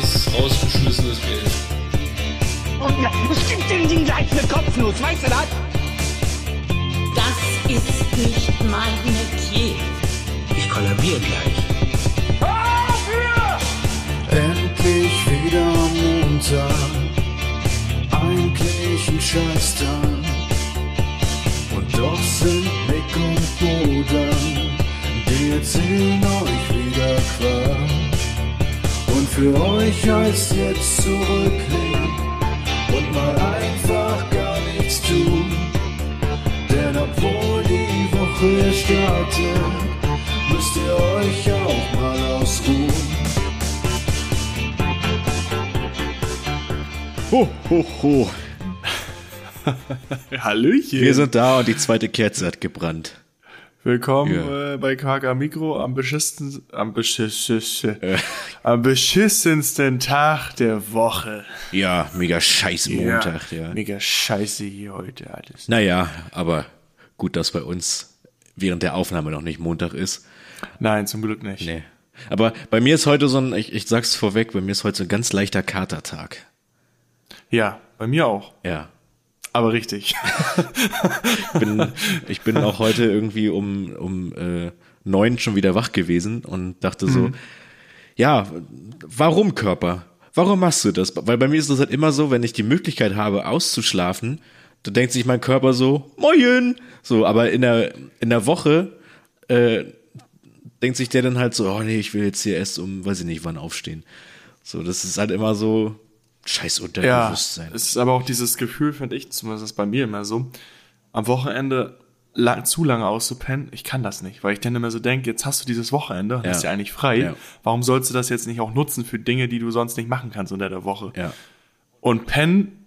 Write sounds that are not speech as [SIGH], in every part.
Das ist rausgeschmissenes Geld. Und ja, es gibt den Ding gleich eine Kopfnuss, weißt du das? Das ist nicht mein Metier. Ich kollabiere gleich. Endlich wieder Montag, eigentlich ein Scheißtag. Und doch sind Nick und Bodan, die erzählen euch für euch heißt jetzt zurücklehnen und mal einfach gar nichts tun. Denn obwohl die Woche startet, müsst ihr euch auch mal ausruhen. Ho, ho, ho. [LAUGHS] Hallöchen. Wir sind da und die zweite Kerze hat gebrannt. Willkommen Ja. äh, bei KK Mikro am beschissensten, am, beschiss, am beschissensten Tag der Woche. Ja, mega scheiß Montag, ja. Mega scheiße hier heute alles. Naja, aber gut, dass bei uns während der Aufnahme noch nicht Montag ist. Nein, zum Glück nicht. Nee. Aber bei mir ist heute so ein, ich, ich sag's vorweg, bei mir ist heute so ein ganz leichter Katertag. Ja, bei mir auch. Ja. Aber richtig. Ich bin, ich bin auch heute irgendwie um, um äh, neun schon wieder wach gewesen und dachte so, ja, warum Körper? Warum machst du das? Weil bei mir ist es halt immer so, wenn ich die Möglichkeit habe, auszuschlafen, da denkt sich mein Körper so, moin! So, aber in der, in der Woche äh, denkt sich der dann halt so, oh nee, ich will jetzt hier erst um, weiß ich nicht, wann aufstehen. So, das ist halt immer so scheiß ja, Unterbewusstsein. es ist aber auch dieses Gefühl, finde ich, zumindest ist bei mir immer so, am Wochenende lang, zu lange auszupennen, ich kann das nicht, weil ich dann immer so denke, jetzt hast du dieses Wochenende Ja. hast ja eigentlich frei, Ja. warum sollst du das jetzt nicht auch nutzen für Dinge, die du sonst nicht machen kannst unter der Woche? ja. Und pennen,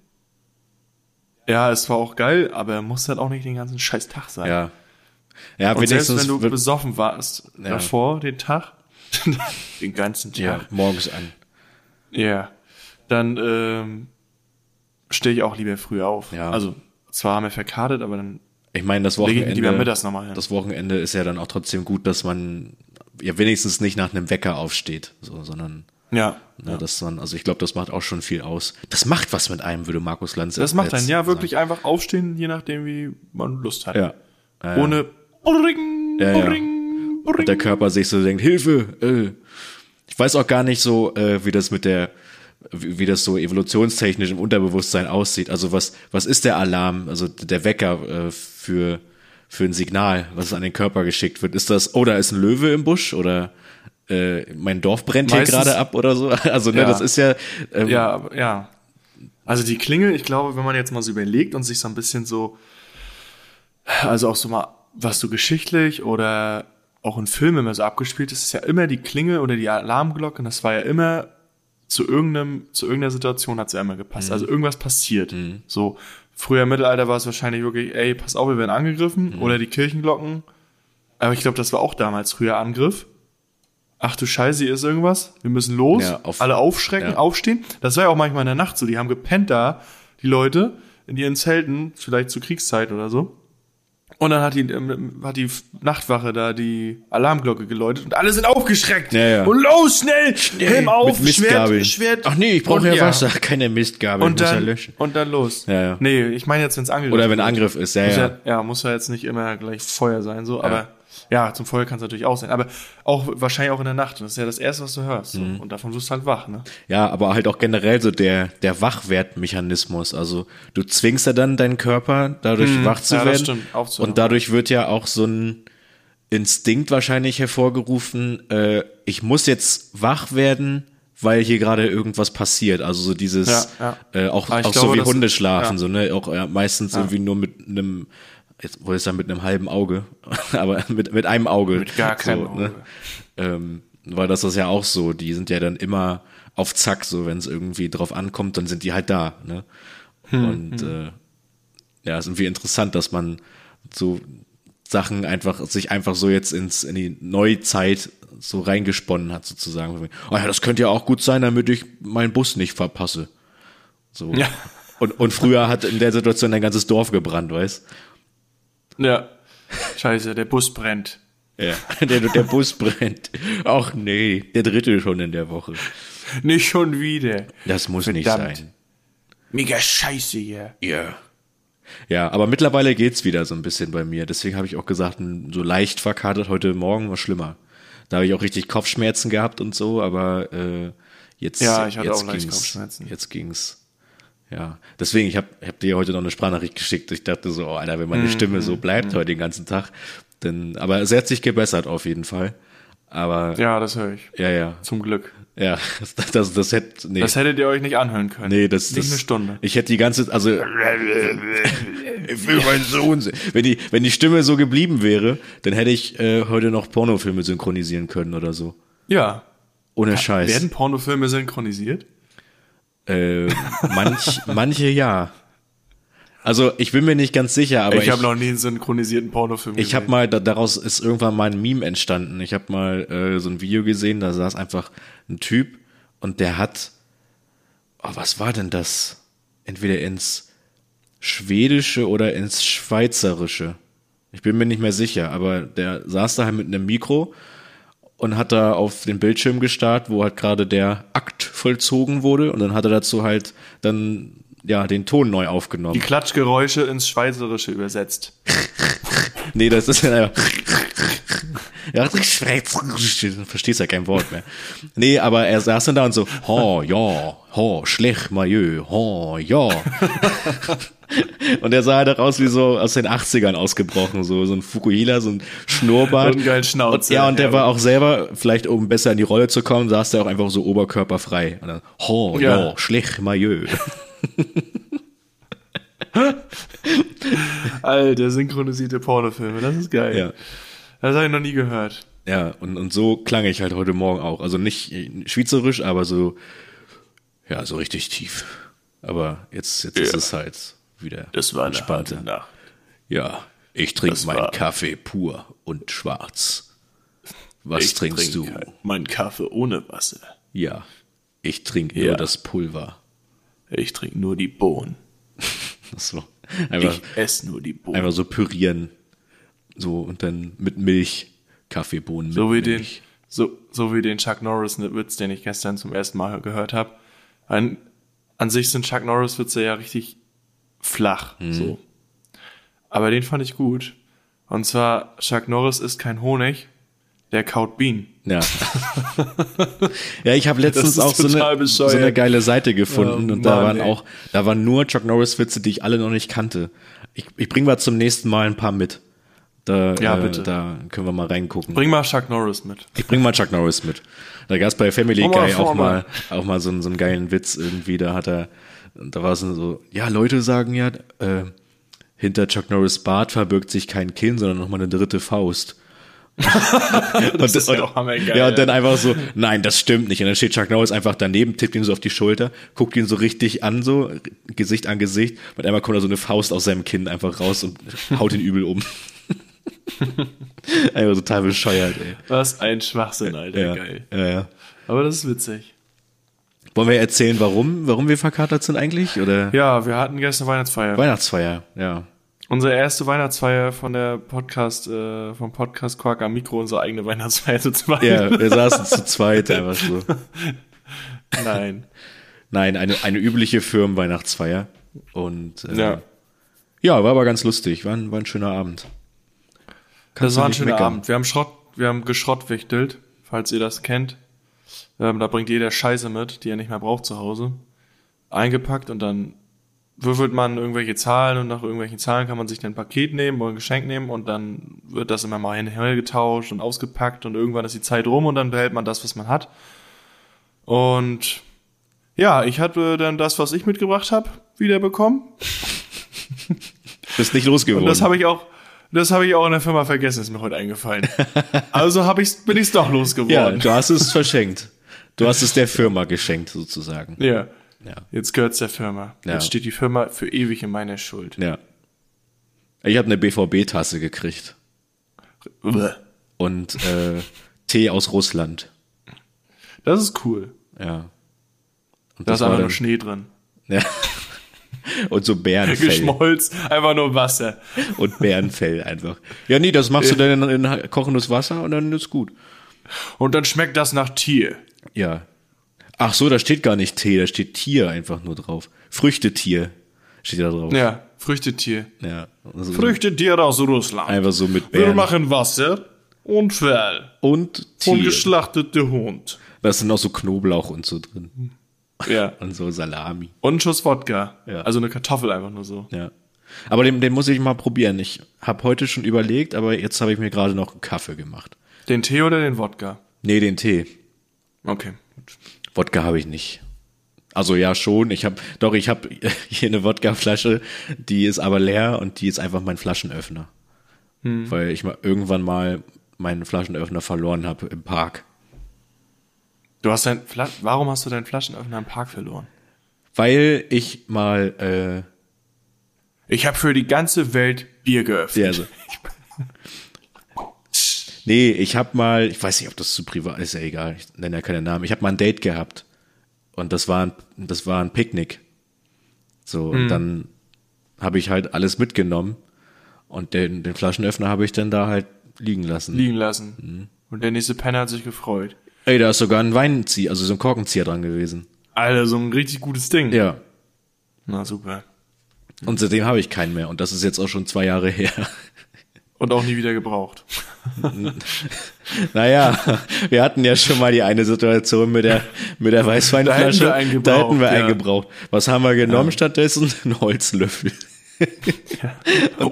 ja, es war auch geil, aber muss halt auch nicht den ganzen scheiß Tag sein. Ja. Ja, Und selbst wenn du besoffen warst Ja. davor, den Tag, [LAUGHS] den ganzen ja, Tag, morgens an. ja, dann ähm, stehe ich auch lieber früh auf. Ja. Also zwar haben wir verkartet, aber dann Ich meine, das Wochenende, lieber mittags nochmal hin. das Wochenende ist ja dann auch trotzdem gut, dass man ja wenigstens nicht nach einem Wecker aufsteht, so, sondern ja. ne, dass man, also ich glaube, das macht auch schon viel aus. Das macht was mit einem, würde Markus Lanz Das macht einen ja sagen. wirklich einfach aufstehen, je nachdem, wie man Lust hat. Ja. Ja, ja. Ohne Ring, Ja, ja. Ring, Und der Körper sich so denkt, Hilfe, äh. Ich weiß auch gar nicht so, äh, wie das mit der, wie, wie das so evolutionstechnisch im Unterbewusstsein aussieht. Also was, was ist der Alarm, also der Wecker äh, für, für ein Signal, was an den Körper geschickt wird? Ist das, oh, da ist ein Löwe im Busch oder äh, mein Dorf brennt hier Meistens- gerade ab oder so? [LAUGHS] Also ne, Ja. das ist ja, ähm, Ja, ja. Also die Klingel, ich glaube, wenn man jetzt mal so überlegt und sich so ein bisschen so, also auch so mal, was so geschichtlich oder auch in Filmen immer so abgespielt ist, ist ja immer die Klingel oder die Alarmglocke und das war ja immer zu irgendeinem, zu irgendeiner Situation hat es immer gepasst. Also irgendwas passiert. So, früher im Mittelalter war es wahrscheinlich wirklich, ey, pass auf, wir werden angegriffen oder die Kirchenglocken. Aber ich glaube, das war auch damals früher Angriff. Ach du Scheiße, hier ist irgendwas. Wir müssen los. Ja, auf- Alle aufschrecken, ja. aufstehen. Das war ja auch manchmal in der Nacht so. Die haben gepennt da, die Leute, in ihren Zelten, vielleicht zur Kriegszeit oder so. Und dann hat die, ähm, hat die Nachtwache da die Alarmglocke geläutet und alle sind aufgeschreckt. Ja, ja. Und los, schnell, Helm auf. Schwert, Schwert. Ach nee, ich brauche ja, Wasser, [LAUGHS] keine Mistgabel, Und muss ja dann, löschen. und dann los. Ja, ja. Nee, ich meine jetzt, wenn es angegriffen Oder wenn. Angriff ist, ja, Muss ja. ja, ja, muss ja jetzt nicht immer gleich Feuer sein, so, aber ja, zum Feuer kann es natürlich auch sein. Aber auch wahrscheinlich auch in der Nacht. Das ist ja das Erste, was du hörst. So. Mhm. Und davon wirst du halt wach, ne? Ja, aber halt auch generell so der, der Wachwertmechanismus. Also du zwingst ja dann deinen Körper, dadurch wach zu. Ja, das werden. stimmt, aufzuhören. und dadurch wird ja auch so ein Instinkt wahrscheinlich hervorgerufen, äh, ich muss jetzt wach werden, weil hier gerade irgendwas passiert. Also so dieses, Ja, Äh, auch, auch so glaube, wie das- Hunde schlafen, ja. so, ne? Auch ja, meistens irgendwie nur mit einem, jetzt wollte ich sagen, mit einem halben Auge, [LAUGHS] aber mit, mit einem Auge. Mit gar keinem so, Ne? Auge. Ähm, weil das ist ja auch so, die sind ja dann immer auf Zack, so wenn es irgendwie drauf ankommt, dann sind die halt da. Ne? Hm, Und Äh, ja, ist irgendwie interessant, dass man so Sachen einfach, sich einfach so jetzt ins, in die Neuzeit so reingesponnen hat, sozusagen. Oh ja, das könnte ja auch gut sein, damit ich meinen Bus nicht verpasse. So. Ja. Und, und früher hat in der Situation ein ganzes Dorf gebrannt, weißt Ja. Scheiße, der Bus brennt. Ja, [LAUGHS] der, der Bus brennt. Ach nee, der dritte schon in der Woche. Nicht schon wieder. Das muss nicht Verdammt. sein. Mega scheiße hier. Ja. Ja, aber mittlerweile geht's wieder so ein bisschen bei mir. Deswegen habe ich auch gesagt, so leicht verkatert heute Morgen war schlimmer. Da habe ich auch richtig Kopfschmerzen gehabt und so, aber äh, jetzt Ja, ich hatte jetzt auch ging's, Kopfschmerzen. Jetzt ging's. Ja, deswegen ich habe hab dir heute noch eine Sprachnachricht geschickt. Ich dachte so, oh, Alter, wenn meine Mhm. Stimme so bleibt heute den ganzen Tag, dann aber es hat sich gebessert auf jeden Fall. Aber Ja, das höre ich. ja, ja, Zum Glück. ja, das das, das hätte nee. Das hättet ihr euch nicht anhören können. Nee, das, Nicht das eine Stunde. Ich hätte die ganze, also ich will meinen Sohn sehen. Wenn die, wenn die Stimme so geblieben wäre, dann hätte ich äh, heute noch Pornofilme synchronisieren können oder so. Ja. Ohne Scheiß. Werden Pornofilme synchronisiert? Äh, manch, [LAUGHS] manche ja. Also ich bin mir nicht ganz sicher, aber ich ich, habe noch nie einen synchronisierten Pornofilm ich habe mal da, daraus ist irgendwann mal ein Meme entstanden. Ich habe mal äh, so ein Video gesehen, da saß einfach ein Typ und der hat, oh, was war denn das? Entweder ins Schwedische oder ins Schweizerische. Ich bin mir nicht mehr sicher, aber der saß da halt mit einem Mikro und hat da auf den Bildschirm gestarrt, wo halt gerade der Akt vollzogen wurde und dann hat er dazu halt dann ja den Ton neu aufgenommen. Die Klatschgeräusche ins Schweizerische übersetzt. [LAUGHS] Nee, das ist ja einfach. Ja, verstehst ja kein Wort mehr. Nee, aber er saß dann da und so, ho, ja, ho, schlecht, Majö, ho, ja. [LAUGHS] [LAUGHS] Und er sah halt auch aus wie so aus den 80ern ausgebrochen, so, so ein Fukuhila, so ein Schnurrbart. Und Schnauzer. Und, ja, und der Ja. war auch selber, vielleicht um besser in die Rolle zu kommen, saß der auch einfach so oberkörperfrei. Und dann, ho, ja, Ja. schlecht, Majö. [LAUGHS] Alter, synchronisierte Pornofilme, das ist geil. Ja. Das habe ich noch nie gehört. Ja, und, und so klang ich halt heute Morgen auch. Also nicht schweizerisch, aber so, ja, so richtig tief. Aber jetzt, jetzt ist Ja. es halt wieder Das war eine harte Nacht. Ja, ich trinke meinen war- Kaffee pur und schwarz. Was Ich trinkst trinke du? Meinen Kaffee ohne Wasser. Ja, ich trinke Ja. nur das Pulver. Ich trinke nur die Bohnen. [LAUGHS] So. Einfach, Ich esse nur die Bohnen. einfach so pürieren. So, und dann mit Milch, Kaffeebohnen mit So wie den, Milch. so, so wie den Chuck Norris Witz, den ich gestern zum ersten Mal gehört habe. An, an sich sind Chuck Norris Witze ja richtig flach, so. Aber den fand ich gut. Und zwar, Chuck Norris ist kein Honig, der kaut Bienen. Ja. [LAUGHS] ja, ich habe letztens auch so eine, bescheuert. so eine geile Seite gefunden Oh, und da Mann, waren ey. auch, da waren nur Chuck Norris Witze, die ich alle noch nicht kannte. Ich, ich bring mal zum nächsten Mal ein paar mit. Da, Ja, äh, bitte. da können wir mal reingucken. Bring mal Chuck Norris mit. Ich bring mal Chuck Norris mit. Da gab's bei Family Guy auch mal, auch mal so, einen- so einen geilen Witz irgendwie. Da hat er, da war es so, ja, Leute sagen ja, äh, hinter Chuck Norris Bart verbirgt sich kein Kinn, sondern nochmal eine dritte Faust. [LAUGHS] Das ist ja auch hammergeil. Ja, und dann einfach so, nein, das stimmt nicht. Und dann steht Chuck Norris einfach daneben, tippt ihn so auf die Schulter, guckt ihn so richtig an, so Gesicht an Gesicht. Und einmal kommt da so eine Faust aus seinem Kinn einfach raus und haut ihn übel um. [LAUGHS] einfach total bescheuert, ey. Was ein Schwachsinn, Alter. Ja, Geil. ja, ja. Aber das ist witzig. Wollen wir erzählen, warum, warum wir verkatert sind eigentlich? Oder Ja, wir hatten gestern Weihnachtsfeier. Weihnachtsfeier, ja. Unsere erste Weihnachtsfeier von der Podcast, äh, vom Podcast Quark am Mikro, unsere eigene Weihnachtsfeier zu zweit. Ja, [LAUGHS] wir saßen zu zweit einfach so. Nein. Nein, eine, eine übliche Firmenweihnachtsfeier. Und äh, Ja. ja, war aber ganz lustig. War ein, war ein schöner Abend. Das du war ein schöner meckern. Abend. Wir haben Schrott, wir haben geschrottwichtelt, falls ihr das kennt. Ähm, da bringt jeder Scheiße mit, die er nicht mehr braucht zu Hause. Eingepackt und dann würfelt man irgendwelche Zahlen und nach irgendwelchen Zahlen kann man sich dann ein Paket nehmen oder ein Geschenk nehmen und dann wird das immer mal hin und her getauscht und ausgepackt und irgendwann ist die Zeit rum und dann behält man das, was man hat. Und ja, ich hatte dann das, was ich mitgebracht habe, wiederbekommen. [LAUGHS] Bist nicht losgeworden. Und das habe ich auch, das habe ich auch in der Firma vergessen, ist mir heute eingefallen. [LAUGHS] Also habe ich, bin ich doch ja, losgeworden. du hast es verschenkt. Du hast es der Firma geschenkt, sozusagen. Ja. Ja. Jetzt gehört's der Firma. Ja. Jetzt steht die Firma für ewig in meiner Schuld. Ja. Ich habe eine BVB-Tasse gekriegt. Bäh. Und äh, Tee aus Russland. Das ist cool. Ja. Und Da ist war einfach nur Schnee drin. Ja. [LAUGHS] Und so Bärenfell. Geschmolz, einfach nur Wasser. Und Bärenfell einfach. Ja, nee, das machst du dann in, in kochendes Wasser und dann ist gut. Und dann schmeckt das nach Tier. Ja. Ach so, da steht gar nicht Tee, da steht Tier einfach nur drauf. Früchtetier steht da drauf. Ja, Früchtetier. Ja. Also Früchtetier aus Russland. Einfach so mit Wir Beeren. machen Wasser und Fell. Und Und Tier. geschlachtete Hund. Da dann auch so Knoblauch und so drin. Ja. [LAUGHS] Und so Salami. Und ein Schuss Wodka. Ja. Also eine Kartoffel einfach nur so. Ja. Aber den, den muss ich mal probieren. Ich habe heute schon überlegt, aber jetzt habe ich mir gerade noch einen Kaffee gemacht. Den Tee oder den Wodka? Nee, den Tee. Okay. Wodka habe ich nicht. Also ja schon, ich habe doch, ich habe [LAUGHS] hier eine Wodkaflasche, die ist aber leer und die ist einfach mein Flaschenöffner. Weil ich mal irgendwann mal meinen Flaschenöffner verloren habe im Park. Du hast dein Fla Warum hast du deinen Flaschenöffner im Park verloren? Weil ich mal äh, Ich habe für die ganze Welt Bier geöffnet. Ja, also. [LAUGHS] Nee, ich hab mal, ich weiß nicht, ob das zu privat ist, ja egal, ich nenne ja keine Namen. Ich habe mal ein Date gehabt und das war ein, das war ein Picknick. So, Hm. und dann habe ich halt alles mitgenommen und den, den Flaschenöffner habe ich dann da halt liegen lassen. liegen lassen. Und der nächste Penner hat sich gefreut. Ey, da ist sogar ein Weinzieher, also so ein Korkenzieher dran gewesen. Alter, so ein richtig gutes Ding. Ja. Na super. Und seitdem habe ich keinen mehr und das ist jetzt auch schon zwei Jahre her. Und auch nie wieder gebraucht. [LAUGHS] [LAUGHS] Naja, wir hatten ja schon mal die eine Situation mit der, mit der Weißweinflasche. Da hätten wir Da hätten wir ja. gebraucht. Was haben wir genommen stattdessen? Ein Holzlöffel.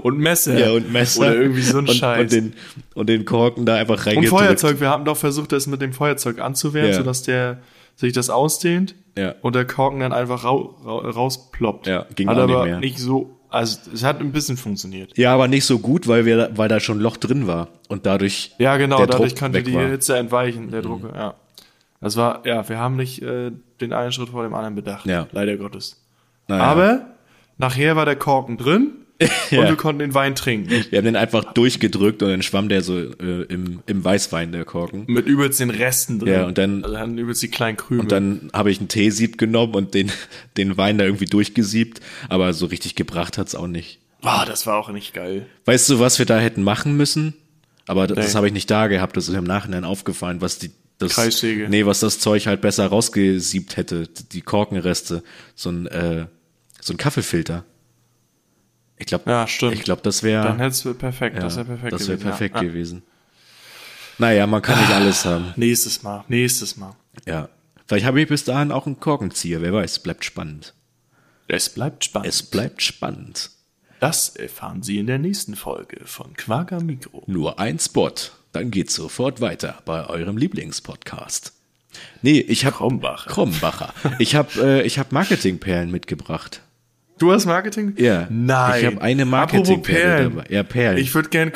Und Messer. Ja, und Messer. Oder irgendwie so ein und, Scheiß. Und den, und den Korken da einfach Und reingedrückt. Feuerzeug. Wir haben doch versucht, das mit dem Feuerzeug anzuwehren, Ja. sodass der sich das ausdehnt Ja. und der Korken dann einfach rau, rau, rausploppt. Ja, ging Hat auch nicht aber mehr. nicht so, also es hat ein bisschen funktioniert. Ja, aber nicht so gut, weil wir, weil da schon ein Loch drin war. Und dadurch. Ja, genau, der dadurch Druck konnte die war. Mhm. Hitze entweichen, der Druck, ja. Das war, ja, wir haben nicht äh, den einen Schritt vor dem anderen bedacht. Ja. Leider Gottes. Naja. Aber nachher war der Korken drin [LAUGHS] und Ja. wir konnten den Wein trinken. Wir haben den einfach durchgedrückt und dann schwamm der so äh, im, im Weißwein, der Korken. Mit übelst den Resten drin. Ja, und dann- Also hatten übelst die kleinen Krümel. Und dann habe ich einen Teesieb genommen und den, [LAUGHS] den Wein da irgendwie durchgesiebt, aber so richtig gebracht hat's auch nicht. Boah, das war auch nicht geil. Weißt du, was wir da hätten machen müssen? Aber das, das Nee. habe ich nicht da gehabt, das ist mir im Nachhinein aufgefallen, was die das Kreissäge. Nee, was das Zeug halt besser rausgesiebt hätte, die Korkenreste, so ein äh, so ein Kaffeefilter. Ich glaube, Ja, stimmt. ich glaube, das wäre Dann hättest du perfekt, ja, das wäre perfekt das wäre gewesen, perfekt ja. Gewesen. Naja, man kann nicht alles haben. Nächstes Mal, nächstes Mal. Ja. Vielleicht habe ich bis dahin auch einen Korkenzieher, wer weiß, bleibt spannend. Es bleibt spannend. Es bleibt spannend. das erfahren Sie in der nächsten Folge von Quaker Mikro. Nur ein Spot, dann geht's sofort weiter bei eurem Lieblingspodcast. Nee, ich habe Krombacher. Krombacher. Ich habe äh, ich habe Marketingperlen mitgebracht. Du hast Marketing? Ja. Nein. Ich habe eine Marketingperle dabei. Ja, Perlen. Ich würde gern,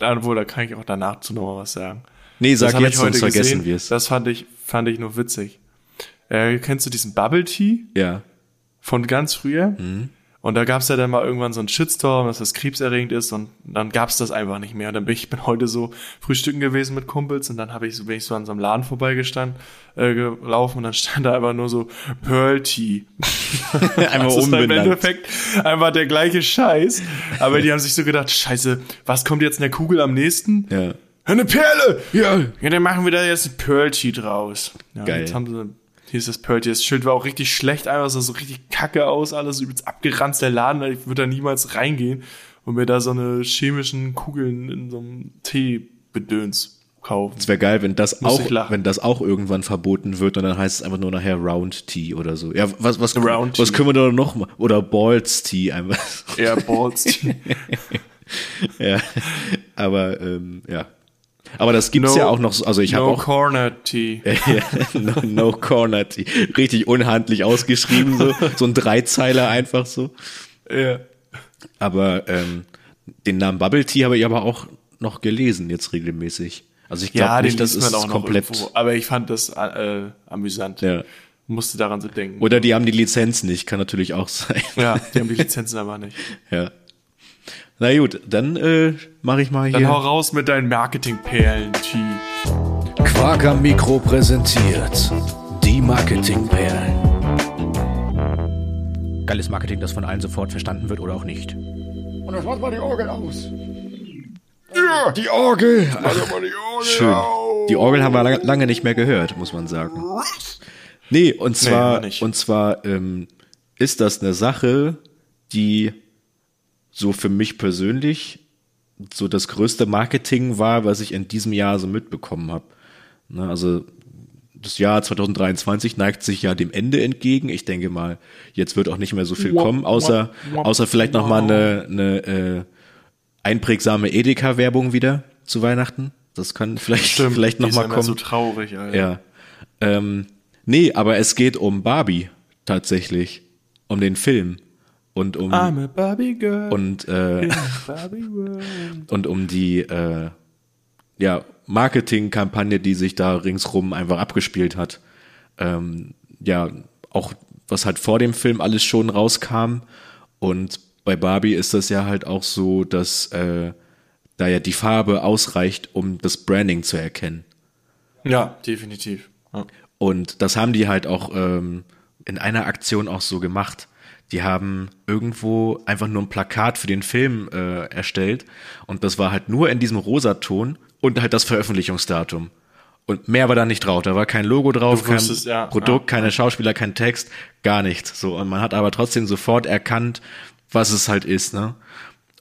obwohl, [LAUGHS] da kann ich auch danach zu noch mal was sagen. nee, sag hab jetzt, sonst vergessen wir es. Das fand ich, fand ich nur witzig. Äh, kennst du diesen Bubble Tea Ja. von ganz früher? Mhm. Und da gab's ja dann mal irgendwann so einen Shitstorm, dass das krebserregend ist und dann gab's das einfach nicht mehr. Und dann bin ich bin heute so frühstücken gewesen mit Kumpels und dann habe ich so, bin ich so an so einem Laden vorbeigestanden, äh, gelaufen und dann [LAUGHS] stand da einfach nur so Pearl Tea. [LAUGHS] Einmal Das ist im umbenannt. Endeffekt einfach der gleiche Scheiß. Aber die haben sich so gedacht, scheiße, was kommt jetzt in der Kugel am nächsten? Ja. Eine Perle! Ja, ja, dann machen wir da jetzt ein Pearl Tea draus. Ja, Geil. Jetzt haben sie, hier ist das Tea. Das Schild war auch richtig schlecht, einfach sah so richtig kacke aus, alles übelst abgeranzt, der Laden. Ich würde da niemals reingehen und mir da so eine chemischen Kugeln in so einem Tee-Bedöns kaufen. Es wäre geil, wenn das Muss auch, wenn das auch irgendwann verboten wird und dann heißt es einfach nur nachher Round Tea oder so. Ja, was, was, Round was Tea. können wir da noch mal? Oder Balls Tea einfach. Eher Balls Tea. [LAUGHS] ja. Aber, ähm, ja. Aber das gibt's No- ja auch noch, so- also ich habe no auch, Corner Tea. [LAUGHS] no, no Corner Tea. Richtig unhandlich ausgeschrieben, so, so ein Dreizeiler einfach so. Ja. Aber, ähm, den Namen Bubble Tea habe ich aber auch noch gelesen jetzt regelmäßig. Also ich glaube Ja, nicht, das ist auch komplett, irgendwo. Aber ich fand das äh, amüsant. ja. Musste daran so denken. Oder die haben die Lizenz nicht, kann natürlich auch sein. ja, die haben die [LAUGHS] Lizenzen aber nicht. Ja. Na gut, dann äh, mache ich mal Dann hier. hau raus mit deinen Marketingperlen, T. Quaker Mikro präsentiert die Marketingperlen. Geiles Marketing, das von allen sofort verstanden wird oder auch nicht. Und das macht mal die Orgel aus. Ja, die Orgel. Schön. Die Orgel haben wir lange, lange nicht mehr gehört, muss man sagen. Nee, und zwar, war nicht. und zwar ähm, ist das eine Sache, die so für mich persönlich so das größte Marketing war, was ich in diesem Jahr so mitbekommen habe. Ne, also das Jahr 2023 neigt sich ja dem Ende entgegen. Ich denke mal, jetzt wird auch nicht mehr so viel kommen, außer, außer vielleicht noch mal eine, eine äh, einprägsame Edeka-Werbung wieder zu Weihnachten. Das kann vielleicht, vielleicht die noch ist mal immer kommen. so traurig, Alter. Ja. Ähm, nee, aber es geht um Barbie tatsächlich. Um den Film. Und um, und, äh, und um die äh, ja, Marketingkampagne, die sich da ringsrum einfach abgespielt hat. Ähm, ja, auch was halt vor dem Film alles schon rauskam. Und bei Barbie ist das ja halt auch so, dass äh, da ja die Farbe ausreicht, um das Branding zu erkennen. Ja, definitiv. Ja. Und das haben die halt auch ähm, in einer Aktion auch so gemacht. Die haben irgendwo einfach nur ein Plakat für den Film äh, erstellt und das war halt nur in diesem Rosaton und halt das Veröffentlichungsdatum. Und mehr war da nicht drauf. Da war kein Logo drauf, Du kein wusstest, ja, Produkt, ja, keine Schauspieler, kein Text, gar nichts. So und man hat aber trotzdem sofort erkannt, was es halt ist. Ne?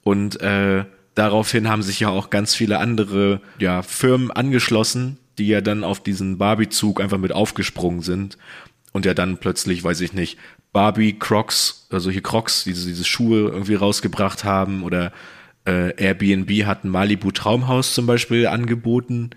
Und äh, daraufhin haben sich ja auch ganz viele andere ja, Firmen angeschlossen, die ja dann auf diesen Barbie-Zug einfach mit aufgesprungen sind und ja dann plötzlich, weiß ich nicht, Barbie Crocs, also hier Crocs, diese, diese Schuhe irgendwie rausgebracht haben oder äh, Airbnb hat ein Malibu Traumhaus zum Beispiel angeboten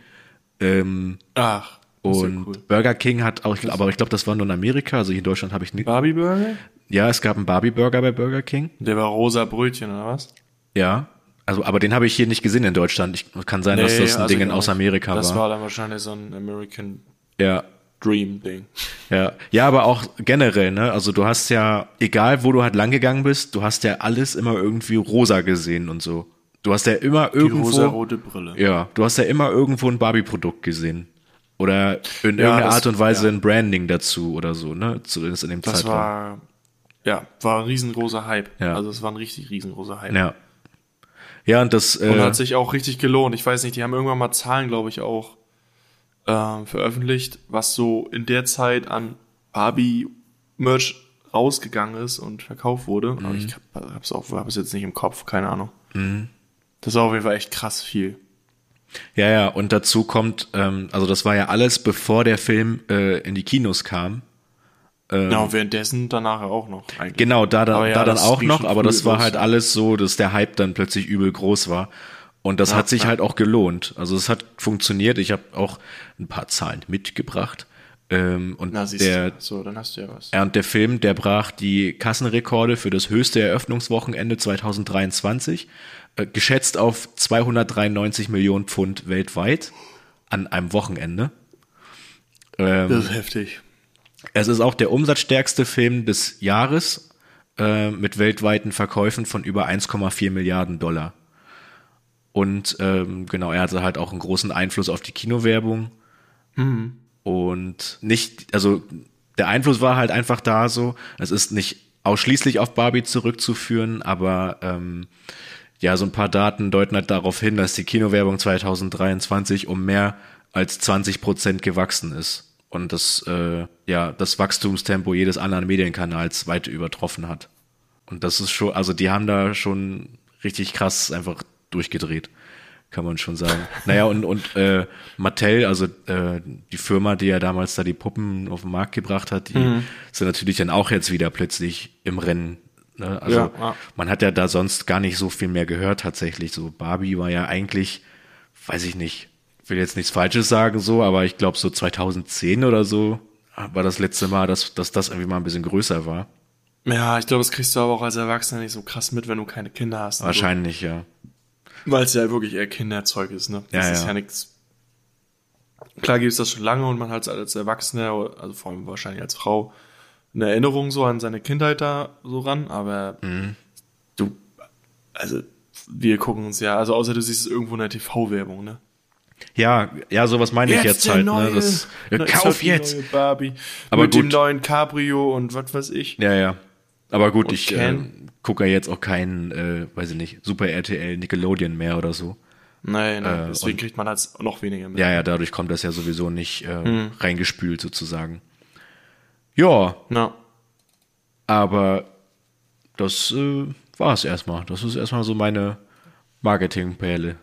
ähm, Ach, das und cool. Burger King hat auch, aber ich glaube, das war nur in Amerika, also hier in Deutschland habe ich nicht. Barbie Burger? Ja, es gab einen Barbie Burger bei Burger King. Der war rosa Brötchen, oder was? Ja. Also, aber den habe ich hier nicht gesehen in Deutschland. Ich, kann sein, dass das ein also Ding aus. Amerika Das war. war dann wahrscheinlich so ein American Ja. Dream Ding. Ja, ja, aber auch generell, ne? Also du hast ja, egal wo du halt lang gegangen bist, du hast ja alles immer irgendwie rosa gesehen und so. Du hast ja immer Die irgendwo, rosa-rote Brille. ja, du hast ja immer irgendwo ein Barbie-Produkt gesehen. Oder in Ja, irgendeiner das- Art und Weise ja. ein Branding dazu oder so, ne? Zumindest in dem Das Zeitraum. war, ja, war ein riesengroßer Hype. Ja. Also es war ein richtig riesengroßer Hype. ja. Ja, und das, Und äh, hat sich auch richtig gelohnt. Ich weiß nicht, die haben irgendwann mal Zahlen, glaube ich, auch ähm, veröffentlicht, was so in der Zeit an Barbie-Merch rausgegangen ist und verkauft wurde. Aber ich hab, hab's auch, hab's jetzt nicht im Kopf, keine Ahnung. Das war auf jeden Fall echt krass viel. ja, ja, und dazu kommt, ähm, also das war ja alles, bevor der Film äh, in die Kinos kam. ja, und währenddessen danach auch noch eigentlich. Genau, da, da, ja, da dann auch noch, aber das war halt alles so, dass der Hype dann plötzlich übel groß war. Und das Ja, hat sich ja. halt auch gelohnt. Also es hat funktioniert. Ich habe auch ein paar Zahlen mitgebracht. Ähm, und Na, siehst der, du. So, dann hast du ja was. ja, und der Film, der brach die Kassenrekorde für das höchste Eröffnungswochenende 2023, äh, geschätzt auf 293 Millionen Pfund weltweit an einem Wochenende. Ähm, Das ist heftig. es ist auch der umsatzstärkste Film des Jahres äh, mit weltweiten Verkäufen von über 1,4 Milliarden Dollar. Und ähm, genau, er hatte halt auch einen großen Einfluss auf die Kinowerbung. Und nicht, also der Einfluss war halt einfach da so. Es ist nicht ausschließlich auf Barbie zurückzuführen, aber ähm, ja, so ein paar Daten deuten halt darauf hin, dass die Kinowerbung 2023 um mehr als 20 Prozent gewachsen ist und das äh, ja das Wachstumstempo jedes anderen Medienkanals weit übertroffen hat. Und das ist schon, also die haben da schon richtig krass einfach durchgedreht, kann man schon sagen. naja, und, und äh, Mattel, also äh, die Firma, die ja damals da die Puppen auf den Markt gebracht hat, die Mhm. sind natürlich dann auch jetzt wieder plötzlich im Rennen. Ne? Also Ja, ja. man hat ja da sonst gar nicht so viel mehr gehört tatsächlich. So Barbie war ja eigentlich, weiß ich nicht, will jetzt nichts Falsches sagen so, aber ich glaube so 2010 oder so war das letzte Mal, dass, dass das irgendwie mal ein bisschen größer war. Ja, ich glaube, das kriegst du aber auch als Erwachsener nicht so krass mit, wenn du keine Kinder hast. Wahrscheinlich, ja. Weil es ja wirklich eher Kinderzeug ist, ne? Das Ja, ist ja. ja nichts. Klar gibt es das schon lange und man hat als Erwachsener, also vor allem wahrscheinlich als Frau, eine Erinnerung so an seine Kindheit da so ran, aber Mhm. du, also wir gucken uns ja, also außer du siehst es irgendwo in der TV-Werbung, ne? Ja, ja, sowas meine ich jetzt halt, neue- ne? Das, ja, kauf jetzt! Barbie Aber mit dem gut. neuen Cabrio und was weiß ich. Ja, ja. Aber gut, Und ich äh, gucke ja jetzt auch keinen, äh, weiß ich nicht, Super RTL Nickelodeon mehr oder so. Nein, nein, Äh, deswegen und- kriegt man halt noch weniger mit. Ja, ja, dadurch kommt das ja sowieso nicht äh, Hm. reingespült sozusagen. Ja, Na. aber das äh, war es erstmal. Das ist erstmal so meine Marketingperle.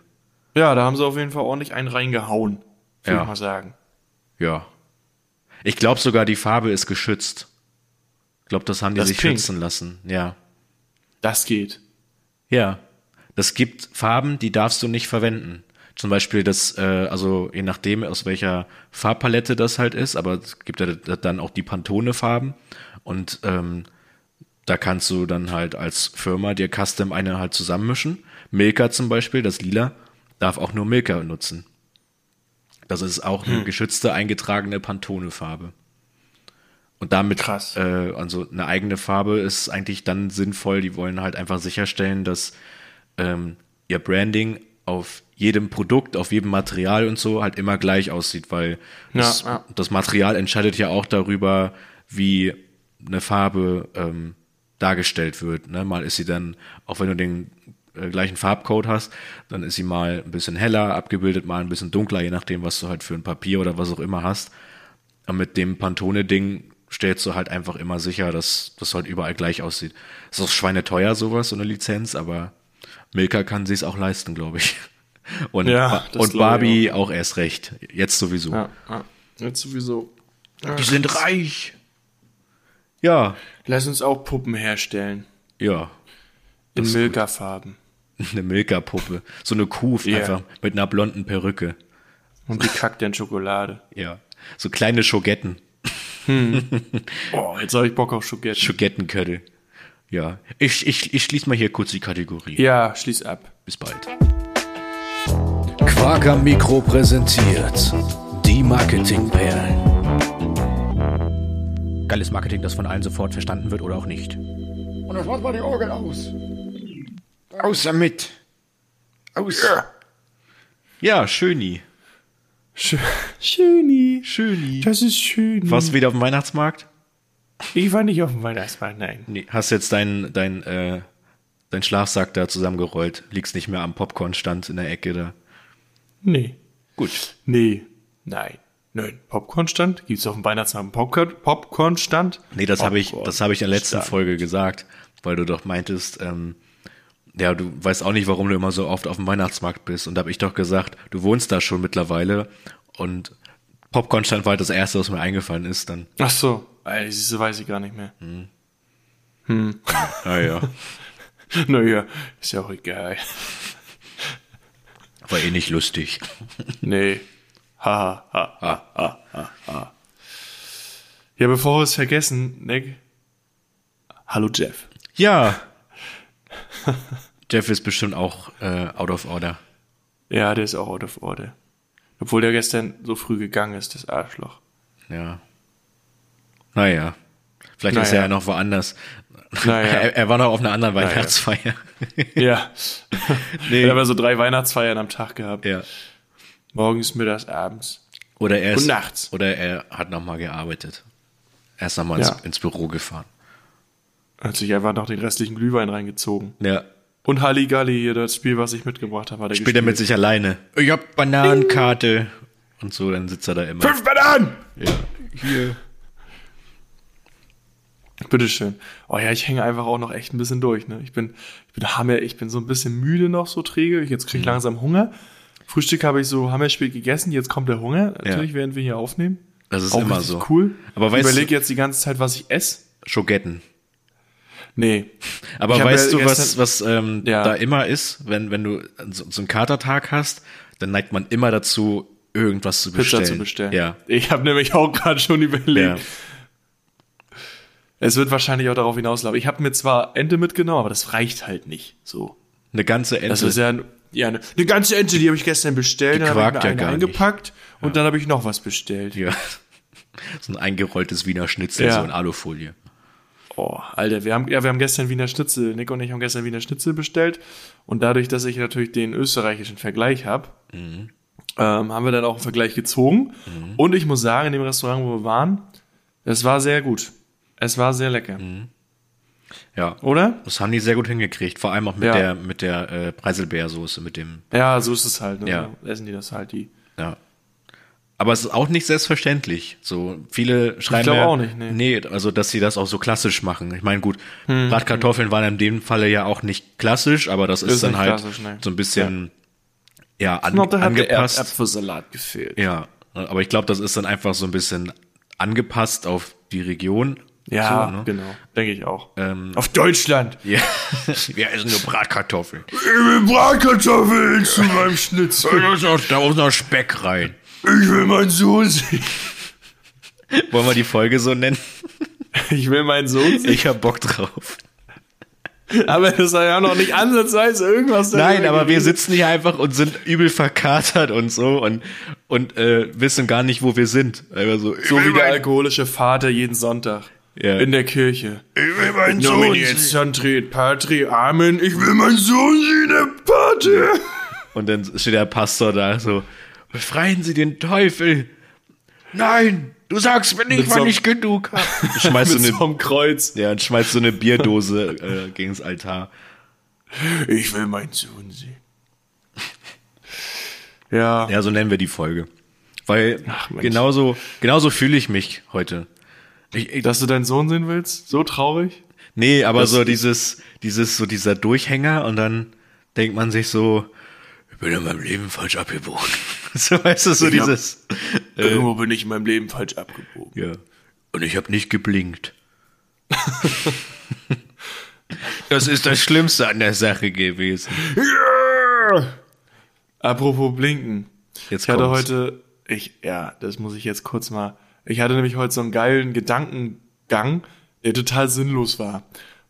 Ja, da haben sie auf jeden Fall ordentlich einen reingehauen, würde Ja. ich mal sagen. Ja. Ich glaube sogar, die Farbe ist geschützt. Ich glaube, das haben die Das sich Pink. schützen lassen. Ja. Das geht. Ja. Das gibt Farben, die darfst du nicht verwenden. Zum Beispiel das, äh, also je nachdem, aus welcher Farbpalette das halt ist, aber es gibt ja dann auch die Pantone-Farben und ähm, da kannst du dann halt als Firma dir Custom eine halt zusammenmischen. Milka zum Beispiel, das Lila, darf auch nur Milka nutzen. Das ist auch eine geschützte, eingetragene Pantone-Farbe. Und damit, Krass. äh, also eine eigene Farbe ist eigentlich dann sinnvoll. Die wollen halt einfach sicherstellen, dass ähm, ihr Branding auf jedem Produkt, auf jedem Material und so halt immer gleich aussieht, weil Ja, das, ja. das Material entscheidet ja auch darüber, wie eine Farbe ähm, dargestellt wird. Ne? Mal ist sie dann, auch wenn du den äh, gleichen Farbcode hast, dann ist sie mal ein bisschen heller abgebildet, mal ein bisschen dunkler, je nachdem, was du halt für ein Papier oder was auch immer hast. Und mit dem Pantone-Ding stellst du halt einfach immer sicher, dass das halt überall gleich aussieht. Ist auch schweineteuer sowas, so eine Lizenz, aber Milka kann sie es auch leisten, glaube ich. [LAUGHS] Und, Ja, Ba- und Barbie ich auch. erst recht. Jetzt sowieso. Ja, ja. Jetzt sowieso. Die sind reich. Ja, Lass uns auch Puppen herstellen. ja. In Milka-Farben. [LAUGHS] Eine Milka-Puppe. So eine Kuh Ja. einfach mit einer blonden Perücke. Und die kackt in Schokolade. [LAUGHS] Ja. So kleine Schogetten. [LAUGHS] Oh, jetzt habe ich Bock auf Schokolade. Schogettenköttel. Ja. Ich, ich, ich schließe mal hier kurz die Kategorie. ja, schließ ab. Bis bald. Quark am Mikro präsentiert die Marketingperlen. Geiles Marketing, das von allen sofort verstanden wird oder auch nicht. Und das macht mal die Orgel aus. Aus damit. Aus. Ja, schöni. Schö Schöni. Schöni. Das ist schön. Warst du wieder auf dem Weihnachtsmarkt? Ich war nicht auf dem Weihnachtsmarkt, nein. Nee. Hast jetzt dein, dein, äh, dein Schlafsack da zusammengerollt. Liegst nicht mehr am Popcornstand in der Ecke da. Nee. Gut. Nee. Nein. Nein. Popcornstand? Gibt's auf dem Weihnachtsmarkt einen Popcorn Popcornstand? Nee, das habe ich, das habe ich in der letzten Stand. Folge gesagt, weil du doch meintest, ähm, ja, du weißt auch nicht, warum du immer so oft auf dem Weihnachtsmarkt bist. Und da habe ich doch gesagt, du wohnst da schon mittlerweile und Popcornstand war halt das erste, was mir eingefallen ist. Dann, Ach so. Siehste, weiß ich gar nicht mehr. naja, [LAUGHS] Naja, ist ja auch egal. war eh nicht lustig. [LAUGHS] Nee. Ha, ha, ha, ha, ha, ha. Ja, bevor wir es vergessen, Nick. Hallo Jeff. Ja. [LAUGHS] Jeff ist bestimmt auch äh, out of order. Ja, der ist auch out of order. Obwohl der gestern so früh gegangen ist, das Arschloch. Ja. Naja. Vielleicht ist Naja. er ja noch woanders. Naja. [LAUGHS] Er, er war noch auf einer anderen Weihnachtsfeier. [LAUGHS] Ja. Nee. Er hat aber so drei Weihnachtsfeiern am Tag gehabt. ja. Morgens, mittags, abends. Oder er ist, Und nachts. Oder er hat nochmal gearbeitet. Er ist nochmal ins, Ja. ins Büro gefahren. Hat sich einfach noch den restlichen Glühwein reingezogen. Ja. Und Halligalli hier, das Spiel, was ich mitgebracht habe, hat er Spielt er mit sich alleine. Ich hab Bananenkarte. Und so, dann sitzt er da immer. Fünf Bananen! Ja. Hier. Bitteschön. Oh ja, ich hänge einfach auch noch echt ein bisschen durch. Ne? Ich bin, ich bin Hammer, ich bin so ein bisschen müde noch, so träge. Jetzt Mhm. kriege ich langsam Hunger. Frühstück habe ich so hammerspät gegessen, jetzt kommt der Hunger, natürlich, während wir hier aufnehmen. Das ist Auch immer so. cool. Aber weißt ich überlege jetzt die ganze Zeit, was ich esse. Schogetten. Nee. Aber Ich weißt ja du, was, was ähm, Ja. da immer ist, wenn, wenn du so, so einen Katertag hast, dann neigt man immer dazu, irgendwas zu Pizza bestellen. zu bestellen. Ja. Ich habe nämlich auch gerade schon überlegt. ja. Es wird wahrscheinlich auch darauf hinauslaufen. Ich habe mir zwar Ente mitgenommen, aber das reicht halt nicht. So. Eine ganze Ente. Das ist ja, ja eine, eine ganze Ente, die habe ich gestern bestellt, Die dann habe ich mir ja eine eingepackt und dann habe ich noch was bestellt. ja. [LAUGHS] so ein eingerolltes Wiener Schnitzel, so in Alufolie. Oh, Alter, wir haben, ja, wir haben gestern Wiener Schnitzel, Nick und ich haben gestern Wiener Schnitzel bestellt und dadurch, dass ich natürlich den österreichischen Vergleich habe, ähm, haben wir dann auch einen Vergleich gezogen und ich muss sagen, in dem Restaurant, wo wir waren, es war sehr gut. Es war sehr lecker. Ja. Oder? Das haben die sehr gut hingekriegt, vor allem auch mit Ja. der, mit der äh, Preiselbeersoße, mit dem, Ja, so ist es halt. Ne? Ja. Essen die das halt, die. ja. Aber es ist auch nicht selbstverständlich. So viele schreiben glaub ja, auch nicht, nee. nee, also dass sie das auch so klassisch machen. Ich meine, gut, Bratkartoffeln waren in dem Falle ja auch nicht klassisch, aber das ist, Ist dann halt nee. so ein bisschen ja, an, Noch, da hat der angepasst. Erdäpfelsalat gefehlt. Ja, aber ich glaube, das ist dann einfach so ein bisschen angepasst auf die Region. Ja, so, ne? genau. Denke ich auch. Ähm, Auf Deutschland. Ja, [LAUGHS] wir essen nur Bratkartoffeln. Ich will Bratkartoffeln zu meinem Schnitzel. Da muss noch Speck rein. Ich will meinen Sohn sehen. Wollen wir die Folge so nennen? Ich will meinen Sohn sehen. Ich hab Bock drauf. Aber das ist ja noch nicht ansatzweise irgendwas. Nein, aber wir sitzen hier einfach und sind übel verkatert und so und, und äh, wissen gar nicht, wo wir sind. Einfach so, So wie der alkoholische Vater jeden Sonntag. Ja. In der Kirche. Ich will meinen Nomini et Santret Patri, Amen. Ich will meinen Sohn sehen, der Pate. Und dann steht der Pastor da so, befreien Sie den Teufel. Nein, du sagst mir nicht, wann so- ich genug hab. [LAUGHS] Schmeißt so eine, einem Kreuz. ja, und schmeißt so eine Bierdose äh, gegens Altar. Ich will meinen Sohn sehen. Ja. Ja, so nennen wir die Folge. Weil Ach, genauso, genauso fühle ich mich heute. Ich, ich, Dass du deinen Sohn sehen willst? So traurig? nee, aber das so dieses, dieses, so dieser Durchhänger und dann denkt man sich so, ich bin in meinem Leben falsch abgebogen. [LAUGHS] so weißt du, so Ich hab- dieses, Irgendwo bin ich in meinem Leben falsch abgebogen. ja. Und ich habe nicht geblinkt. [LAUGHS] das ist das Schlimmste an der Sache gewesen. Apropos Blinken. Jetzt Ich hatte kommt's. heute, ich, ja, das muss ich jetzt kurz mal, ich hatte nämlich heute so einen geilen Gedankengang, der total sinnlos war.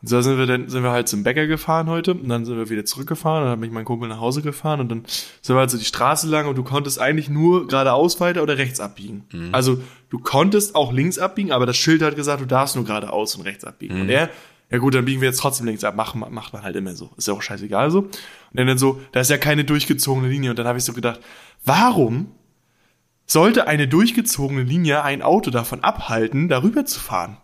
Und so sind wir dann, sind wir halt zum Bäcker gefahren heute und dann sind wir wieder zurückgefahren, dann hat mich mein Kumpel nach Hause gefahren und dann sind wir halt so die Straße lang und du konntest eigentlich nur geradeaus weiter oder rechts abbiegen. Also du konntest auch links abbiegen, aber das Schild hat gesagt, du darfst nur geradeaus und rechts abbiegen. Und er, ja gut, dann biegen wir jetzt trotzdem links ab, macht, macht man halt immer so. Ist ja auch scheißegal so. Und dann, dann so, da ist ja keine durchgezogene Linie und dann habe ich so gedacht, warum sollte eine durchgezogene Linie ein Auto davon abhalten, darüber zu fahren.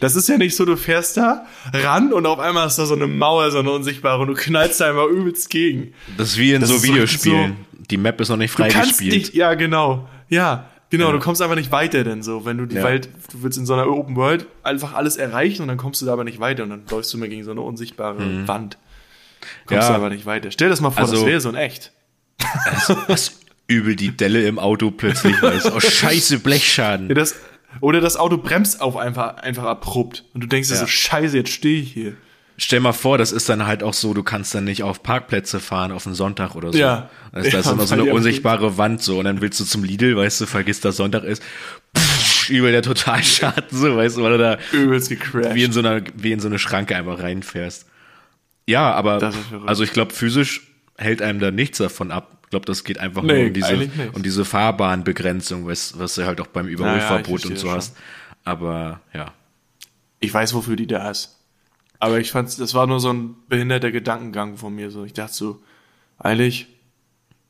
Das ist ja nicht so, du fährst da ran und auf einmal ist da so eine Mauer, so eine unsichtbare und du knallst da einfach übelst gegen. Das ist wie in Das so ist so- Videospielen. Die Map ist noch nicht freigespielt. nicht, ja genau, ja, genau, du kommst einfach nicht weiter denn so, wenn du die Ja. Welt, du willst in so einer Open World einfach alles erreichen und dann kommst du da aber nicht weiter und dann läufst du mir gegen so eine unsichtbare Wand. Kommst Mhm. Ja. du aber nicht weiter. Stell das mal vor, das Also- wäre so in echt. Was übel die Delle im Auto plötzlich weiß. Oh, [LAUGHS] scheiße, Blechschaden. Ja, das, oder das Auto bremst auf einfach, einfach abrupt und du denkst dir Ja. so, scheiße, jetzt stehe ich hier. Stell mal vor, das ist dann halt auch so, du kannst dann nicht auf Parkplätze fahren auf einen Sonntag oder so. Ja. Da ist, da ist Ja, dann noch so eine unsichtbare Wand so und dann willst du zum Lidl, weißt du, vergisst, dass Sonntag ist. Pff, übel der Totalschaden, so, weißt du, weil du da Übelst gecrashed. wie in so einer, wie in so eine Schranke einfach reinfährst. Ja, aber, also ich glaube, physisch hält einem da nichts davon ab. Ich glaube, das geht einfach Nee, nur um diese, um diese Fahrbahnbegrenzung, was, was du halt auch beim Überholverbot ich und so hast. Aber, ja. Ich weiß, wofür die da ist. Aber ich fand's, das war nur so ein behinderter Gedankengang von mir. So, ich dachte so, eigentlich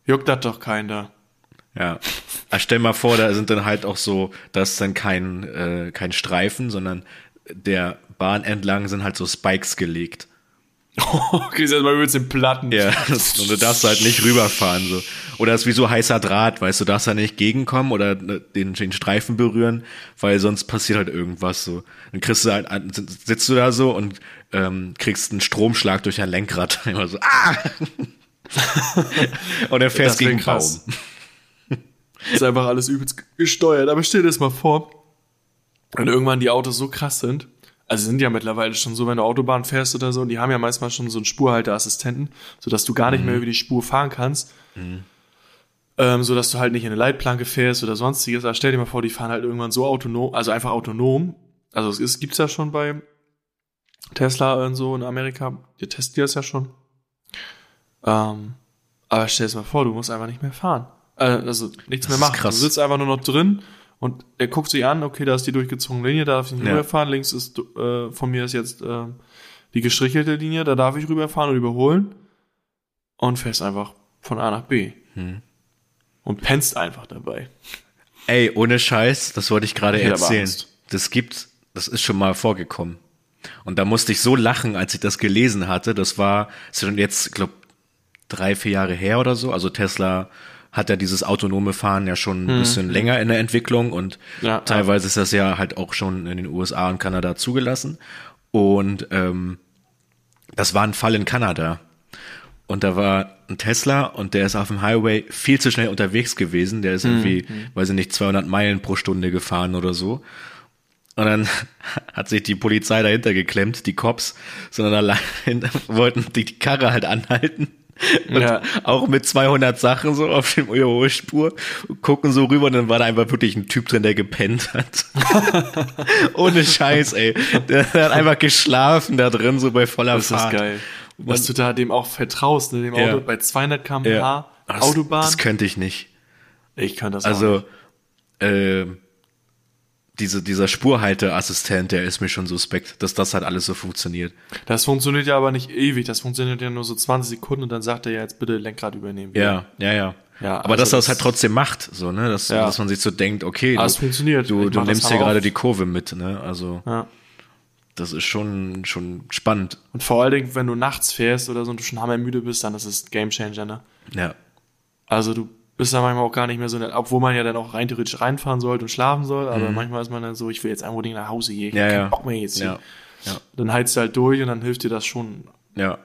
juckt das doch keiner. Ja. Ah, stell mal vor, da sind dann halt auch so, da ist dann kein, äh, kein Streifen, sondern der Bahn entlang sind halt so Spikes gelegt. [LAUGHS] Kriegst erstmal übelst den Platten. Ja, und du darfst halt nicht rüberfahren, so. Oder es ist wie so heißer Draht, weißt du, du darfst da nicht gegenkommen oder ne, den, den Streifen berühren, weil sonst passiert halt irgendwas, so. Dann kriegst du halt, sitzt du da so und, ähm, kriegst einen Stromschlag durch dein Lenkrad. [LAUGHS] Immer so, ah! [LAUGHS] und dann fährst gegen einen krass. Baum. Ist einfach alles übelst gesteuert. Aber stell dir das mal vor, wenn irgendwann die Autos so krass sind, also sind ja mittlerweile schon so, wenn du Autobahn fährst oder so, und die haben ja manchmal schon so einen Spurhalteassistenten, sodass du gar nicht mehr über die Spur fahren kannst. Ähm, so dass du halt nicht in eine Leitplanke fährst oder sonstiges. Aber stell dir mal vor, die fahren halt irgendwann so autonom, also einfach autonom. Also es ist, gibt's ja schon bei Tesla und so in Amerika. Die testen die das ja schon. Ähm, aber stell dir mal vor, du musst einfach nicht mehr fahren. Äh, also nichts mehr ist machen. krass. Du sitzt einfach nur noch drin und er guckt sich an, okay, da ist die durchgezogene Linie, da darf ich nicht Ja. rüberfahren. Links ist, äh, von mir ist jetzt äh, die gestrichelte Linie, da darf ich rüberfahren und überholen. Und fährst einfach von A nach B. Hm. Und pennst einfach dabei. Ey, ohne Scheiß, das wollte ich gerade Ich erzählen. Das gibt, das ist schon mal vorgekommen. Und da musste ich so lachen, als ich das gelesen hatte. Das war, das schon jetzt, glaub, drei, vier Jahre her oder so. Also Tesla hat ja dieses autonome Fahren ja schon ein bisschen länger in der Entwicklung und Ja, teilweise ist das ja halt auch schon in den USA und Kanada zugelassen. Und ähm, das war ein Fall in Kanada. Und da war ein Tesla und der ist auf dem Highway viel zu schnell unterwegs gewesen. Der ist irgendwie, weiß ich nicht, 200 Meilen pro Stunde gefahren oder so. Und dann [LAUGHS] hat sich die Polizei dahinter geklemmt, die Cops, sondern allein [LAUGHS] wollten die Karre halt anhalten. Ja. auch mit 200 Sachen so auf dem Überholspur, gucken so rüber und dann war da einfach wirklich ein Typ drin, der gepennt hat. [LAUGHS] Ohne Scheiß, ey. Der hat einfach geschlafen da drin, so bei voller Das ist Fahrt. geil. Dass du da dem auch vertraust, ne, dem Ja. Auto bei 200 km/h Ja. Das- Autobahn. Das könnte ich nicht. ich könnte das auch Also, äh, diese, dieser Spurhalteassistent, der ist mir schon suspekt, dass das halt alles so funktioniert. Das funktioniert ja aber nicht ewig. Das funktioniert ja nur so 20 Sekunden und dann sagt er ja jetzt bitte Lenkrad übernehmen. Ja, ja, ja. Ja, Aber also dass er das halt trotzdem macht, so, ne? Dass, Ja. dass man sich so denkt, okay, Ah, du, du, du nimmst hier gerade die Kurve mit, ne? Also, Ja. das ist schon, schon spannend. Und vor allen Dingen, wenn du nachts fährst oder so und du schon hammermüde bist, dann ist es Game Changer, ne? Ja. Also du bist da manchmal auch gar nicht mehr so, obwohl man ja dann auch rein theoretisch reinfahren sollte und schlafen soll, aber manchmal ist man dann so, ich will jetzt einfach nach Hause gehen. Ich Mhm. Ja, ja. Bock mehr jetzt hier. Ja. Ja. Dann heizt du halt durch und dann hilft dir das schon. Ja.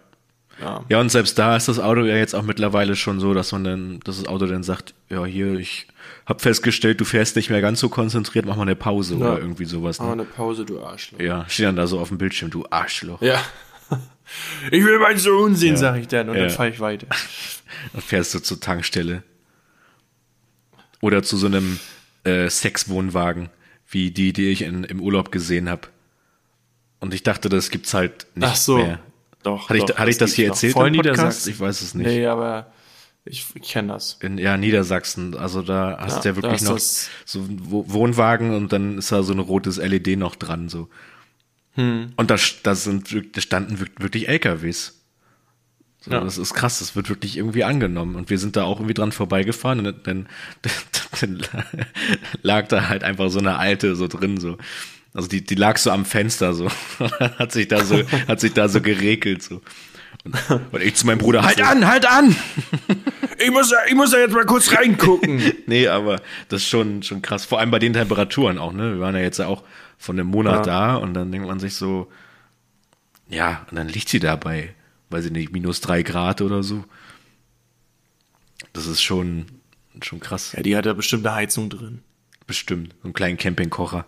Ja. Ja, und selbst da ist das Auto ja jetzt auch mittlerweile schon so, dass man dann, dass das Auto dann sagt, ja, hier, ich hab festgestellt, du fährst nicht mehr ganz so konzentriert, mach mal eine Pause Ja. oder irgendwie sowas. Mach mal Ne? eine Pause, du Arschloch. Ja, steht dann da so auf dem Bildschirm, du Arschloch. Ja. Ich will meinen Sohn sehen, Ja. sag ich dann. Und dann fahre ich weiter. [LAUGHS] Dann fährst du zur Tankstelle. Oder zu so einem äh, Sexwohnwagen, wie die, die ich in, im Urlaub gesehen habe. Und ich dachte, das gibt's halt nicht Ach so. mehr. Doch. Hatte ich, doch, hatte ich das hier noch. erzählt Voll im Podcast? Niedersachsen. Ich weiß es nicht. Nee, aber ich, ich kenne das. In, ja, Niedersachsen. Also da hast Ja, du ja da wirklich noch so ein Wo- Wohnwagen und dann ist da so ein rotes LED noch dran. so. Hm. Und da, da, sind, da standen wirk- wirklich LKWs. So, Ja. Das ist krass, das wird wirklich irgendwie angenommen. Und wir sind da auch irgendwie dran vorbeigefahren und dann, dann, [LAUGHS] dann lag da halt einfach so eine alte so drin. so. Also die, die lag so am Fenster so. [LAUGHS] Hat sich da so, [LAUGHS] hat sich da so geregelt so. Und, ich zu meinem Bruder, halt an, halt an! Ich muss, da- ich muss da jetzt mal kurz reingucken. Nee, aber das ist schon, schon krass. Vor allem bei den Temperaturen auch, ne? Wir waren ja jetzt ja auch von einem Monat Ja. da und dann denkt man sich so, ja, und dann liegt sie da bei, weiß ich nicht, minus drei Grad oder so. Das ist schon, schon krass. ja, die hat ja bestimmt eine Heizung drin. Bestimmt. So einen kleinen Campingkocher.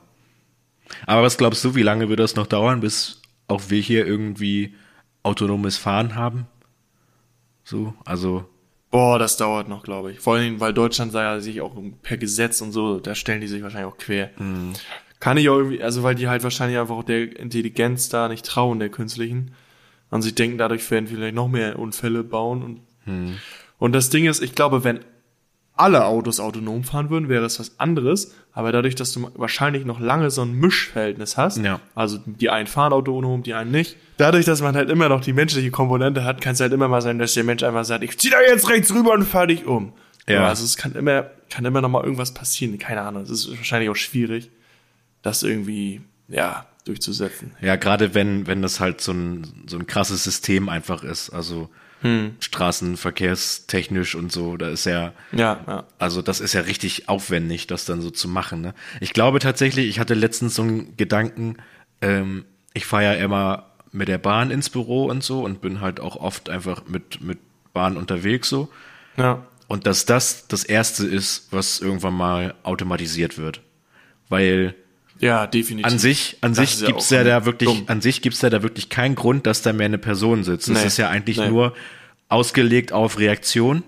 Aber was glaubst du, wie lange wird das noch dauern, bis auch wir hier irgendwie autonomes Fahren haben? So, also, Boah, das dauert noch, glaube ich. Vor allem, weil Deutschland sei ja sich auch per Gesetz und so, da stellen die sich wahrscheinlich auch quer. Mhm. Kann ich auch irgendwie, also weil die halt wahrscheinlich einfach auch der Intelligenz da nicht trauen, der künstlichen. Und sie denken, dadurch werden vielleicht noch mehr Unfälle bauen. Und, Mhm. und das Ding ist, ich glaube, wenn alle Autos autonom fahren würden, wäre es was anderes. Aber dadurch, dass du wahrscheinlich noch lange so ein Mischverhältnis hast, Ja. also die einen fahren autonom, die einen nicht. Dadurch, dass man halt immer noch die menschliche Komponente hat, kann es halt immer mal sein, dass der Mensch einfach sagt, ich zieh da jetzt rechts rüber und fahr dich um. Ja. Also es kann immer, kann immer noch mal irgendwas passieren. Keine Ahnung. Es ist wahrscheinlich auch schwierig, das irgendwie, ja, durchzusetzen. Ja, gerade wenn, wenn das halt so ein, so ein krasses System einfach ist, also Hm. straßenverkehrstechnisch und so, da ist ja, Ja, ja. also das ist ja richtig aufwendig, das dann so zu machen. Ne? Ich glaube tatsächlich, ich hatte letztens so einen Gedanken, ähm, ich fahre ja immer mit der Bahn ins Büro und so und bin halt auch oft einfach mit, mit Bahn unterwegs so. Ja. Und dass das das Erste ist, was irgendwann mal automatisiert wird. Weil Ja, definitiv. an sich, an Das sich ja gibt's auch ja da wirklich, dumm. an sich gibt's ja da wirklich keinen Grund, dass da mehr eine Person sitzt. Das Nee. ist ja eigentlich Nee. nur ausgelegt auf Reaktion,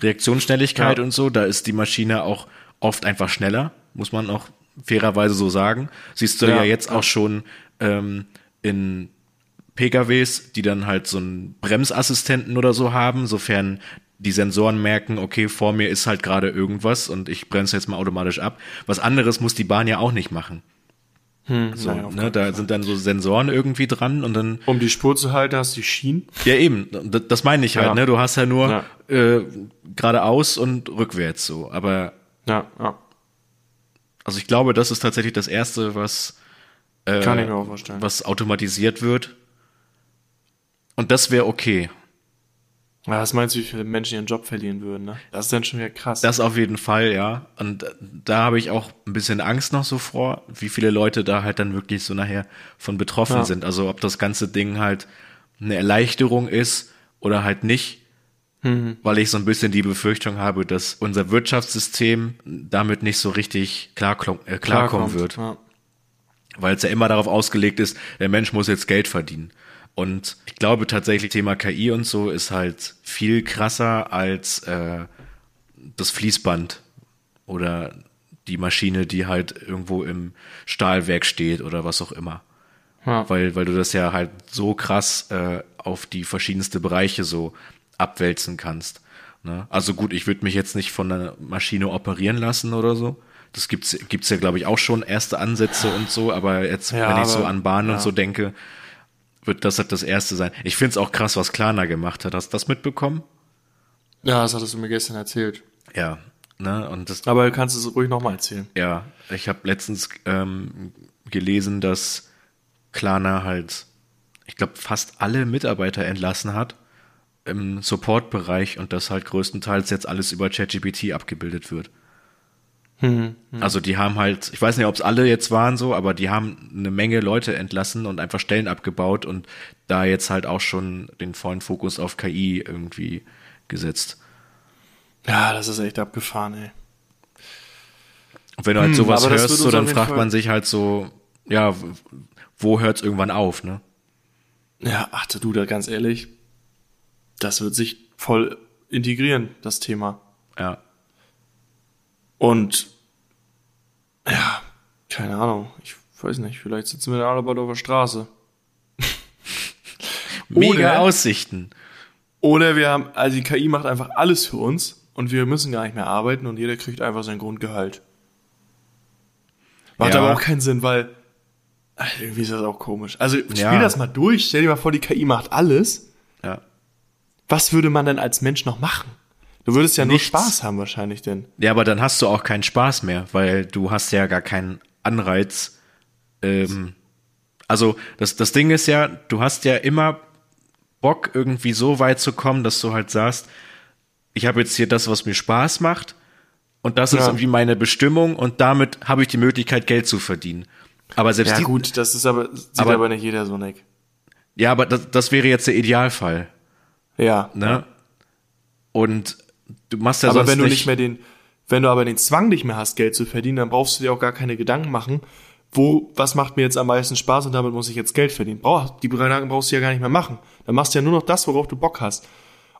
Reaktionsschnelligkeit Ja. und so. Da ist die Maschine auch oft einfach schneller, muss man auch fairerweise so sagen. Siehst du ja, Ja, jetzt ja. auch schon ähm, in PKWs, die dann halt so einen Bremsassistenten oder so haben, sofern die Sensoren merken, okay, vor mir ist halt gerade irgendwas und ich bremse jetzt mal automatisch ab. Was anderes muss die Bahn ja auch nicht machen. So, Naja, auf ne, da sind dann so Sensoren irgendwie dran und dann, Um die Spur zu halten, hast du die Schienen. ja eben, das, das meine ich halt, Ja. ne, du hast ja nur Ja. äh, geradeaus und rückwärts so, aber Ja, ja. also ich glaube, das ist tatsächlich das Erste, was äh, Kann ich mir auch vorstellen. was automatisiert wird und das wäre okay. Ja, was meinst du, wie viele Menschen ihren Job verlieren würden, ne? Das ist dann schon wieder krass. Das auf jeden Fall, ja. Und äh, da habe ich auch ein bisschen Angst noch so vor, wie viele Leute da halt dann wirklich so nachher von betroffen Ja. sind. Also ob das ganze Ding halt eine Erleichterung ist oder halt nicht. Mhm. Weil ich so ein bisschen die Befürchtung habe, dass unser Wirtschaftssystem damit nicht so richtig klarkommen, äh, klarkommen Klarkommt, wird. Ja. weil es ja immer darauf ausgelegt ist, der Mensch muss jetzt Geld verdienen. Und ich glaube tatsächlich, Thema KI und so ist halt viel krasser als äh, das Fließband oder die Maschine, die halt irgendwo im Stahlwerk steht oder was auch immer. Ja. Weil, weil du das ja halt so krass äh, auf die verschiedenste Bereiche so abwälzen kannst. Ne? Also gut, ich würde mich jetzt nicht von einer Maschine operieren lassen oder so. Das gibt's gibt's ja, glaube ich, auch schon erste Ansätze und so, aber jetzt, Ja, wenn ich so an Bahnen ja. und so denke, wird das halt das erste sein. Ich find's auch krass, was Klarna gemacht hat. Hast du das mitbekommen? ja, das hattest du mir gestern erzählt. Ja. Ne? Und das, Aber du kannst es ruhig nochmal erzählen. Ja, ich habe letztens ähm, gelesen, dass Klarna halt, ich glaube, fast alle Mitarbeiter entlassen hat im Support-Bereich und dass halt größtenteils jetzt alles über ChatGPT abgebildet wird. Also die haben halt, ich weiß nicht, ob es alle jetzt waren so, aber die haben eine Menge Leute entlassen und einfach Stellen abgebaut und da jetzt halt auch schon den vollen Fokus auf KI irgendwie gesetzt. Ja, das ist echt abgefahren, ey. Und wenn du halt Hm, sowas das hörst, so, dann fragt Fall- man sich halt so, ja, wo hört's irgendwann auf, ne? Ja, ach du, da ganz ehrlich, das wird sich voll integrieren, das Thema. Ja. Und ja, keine Ahnung, ich weiß nicht, vielleicht sitzen wir da alle bald auf der Straße. [LAUGHS] Mega Oder- Aussichten. Oder wir haben, also die KI macht einfach alles für uns und wir müssen gar nicht mehr arbeiten und jeder kriegt einfach sein Grundgehalt. Macht Ja. aber auch keinen Sinn, weil ach, irgendwie ist das auch komisch. Also spiel Ja. das mal durch, stell dir mal vor, die KI macht alles. Ja. Was würde man denn als Mensch noch machen? Du würdest ja nur Nichts. Spaß haben wahrscheinlich denn. Ja, aber dann hast du auch keinen Spaß mehr, weil du hast ja gar keinen Anreiz. Ähm, also das, das Ding ist ja, du hast ja immer Bock, irgendwie so weit zu kommen, dass du halt sagst, ich habe jetzt hier das, was mir Spaß macht und das ist Ja. irgendwie meine Bestimmung und damit habe ich die Möglichkeit, Geld zu verdienen. Aber selbst Ja die, gut, das ist aber, sieht Aber- aber, nicht jeder so, Nick. ja, aber das, das wäre jetzt der Idealfall, Ja. ne? Und du machst ja aber sonst wenn du nicht, nicht mehr den, wenn du aber den Zwang nicht mehr hast, Geld zu verdienen, dann brauchst du dir auch gar keine Gedanken machen, wo, was macht mir jetzt am meisten Spaß und damit muss ich jetzt Geld verdienen. Brauch, die Gedanken brauchst du ja gar nicht mehr machen. Dann machst du ja nur noch das, worauf du Bock hast.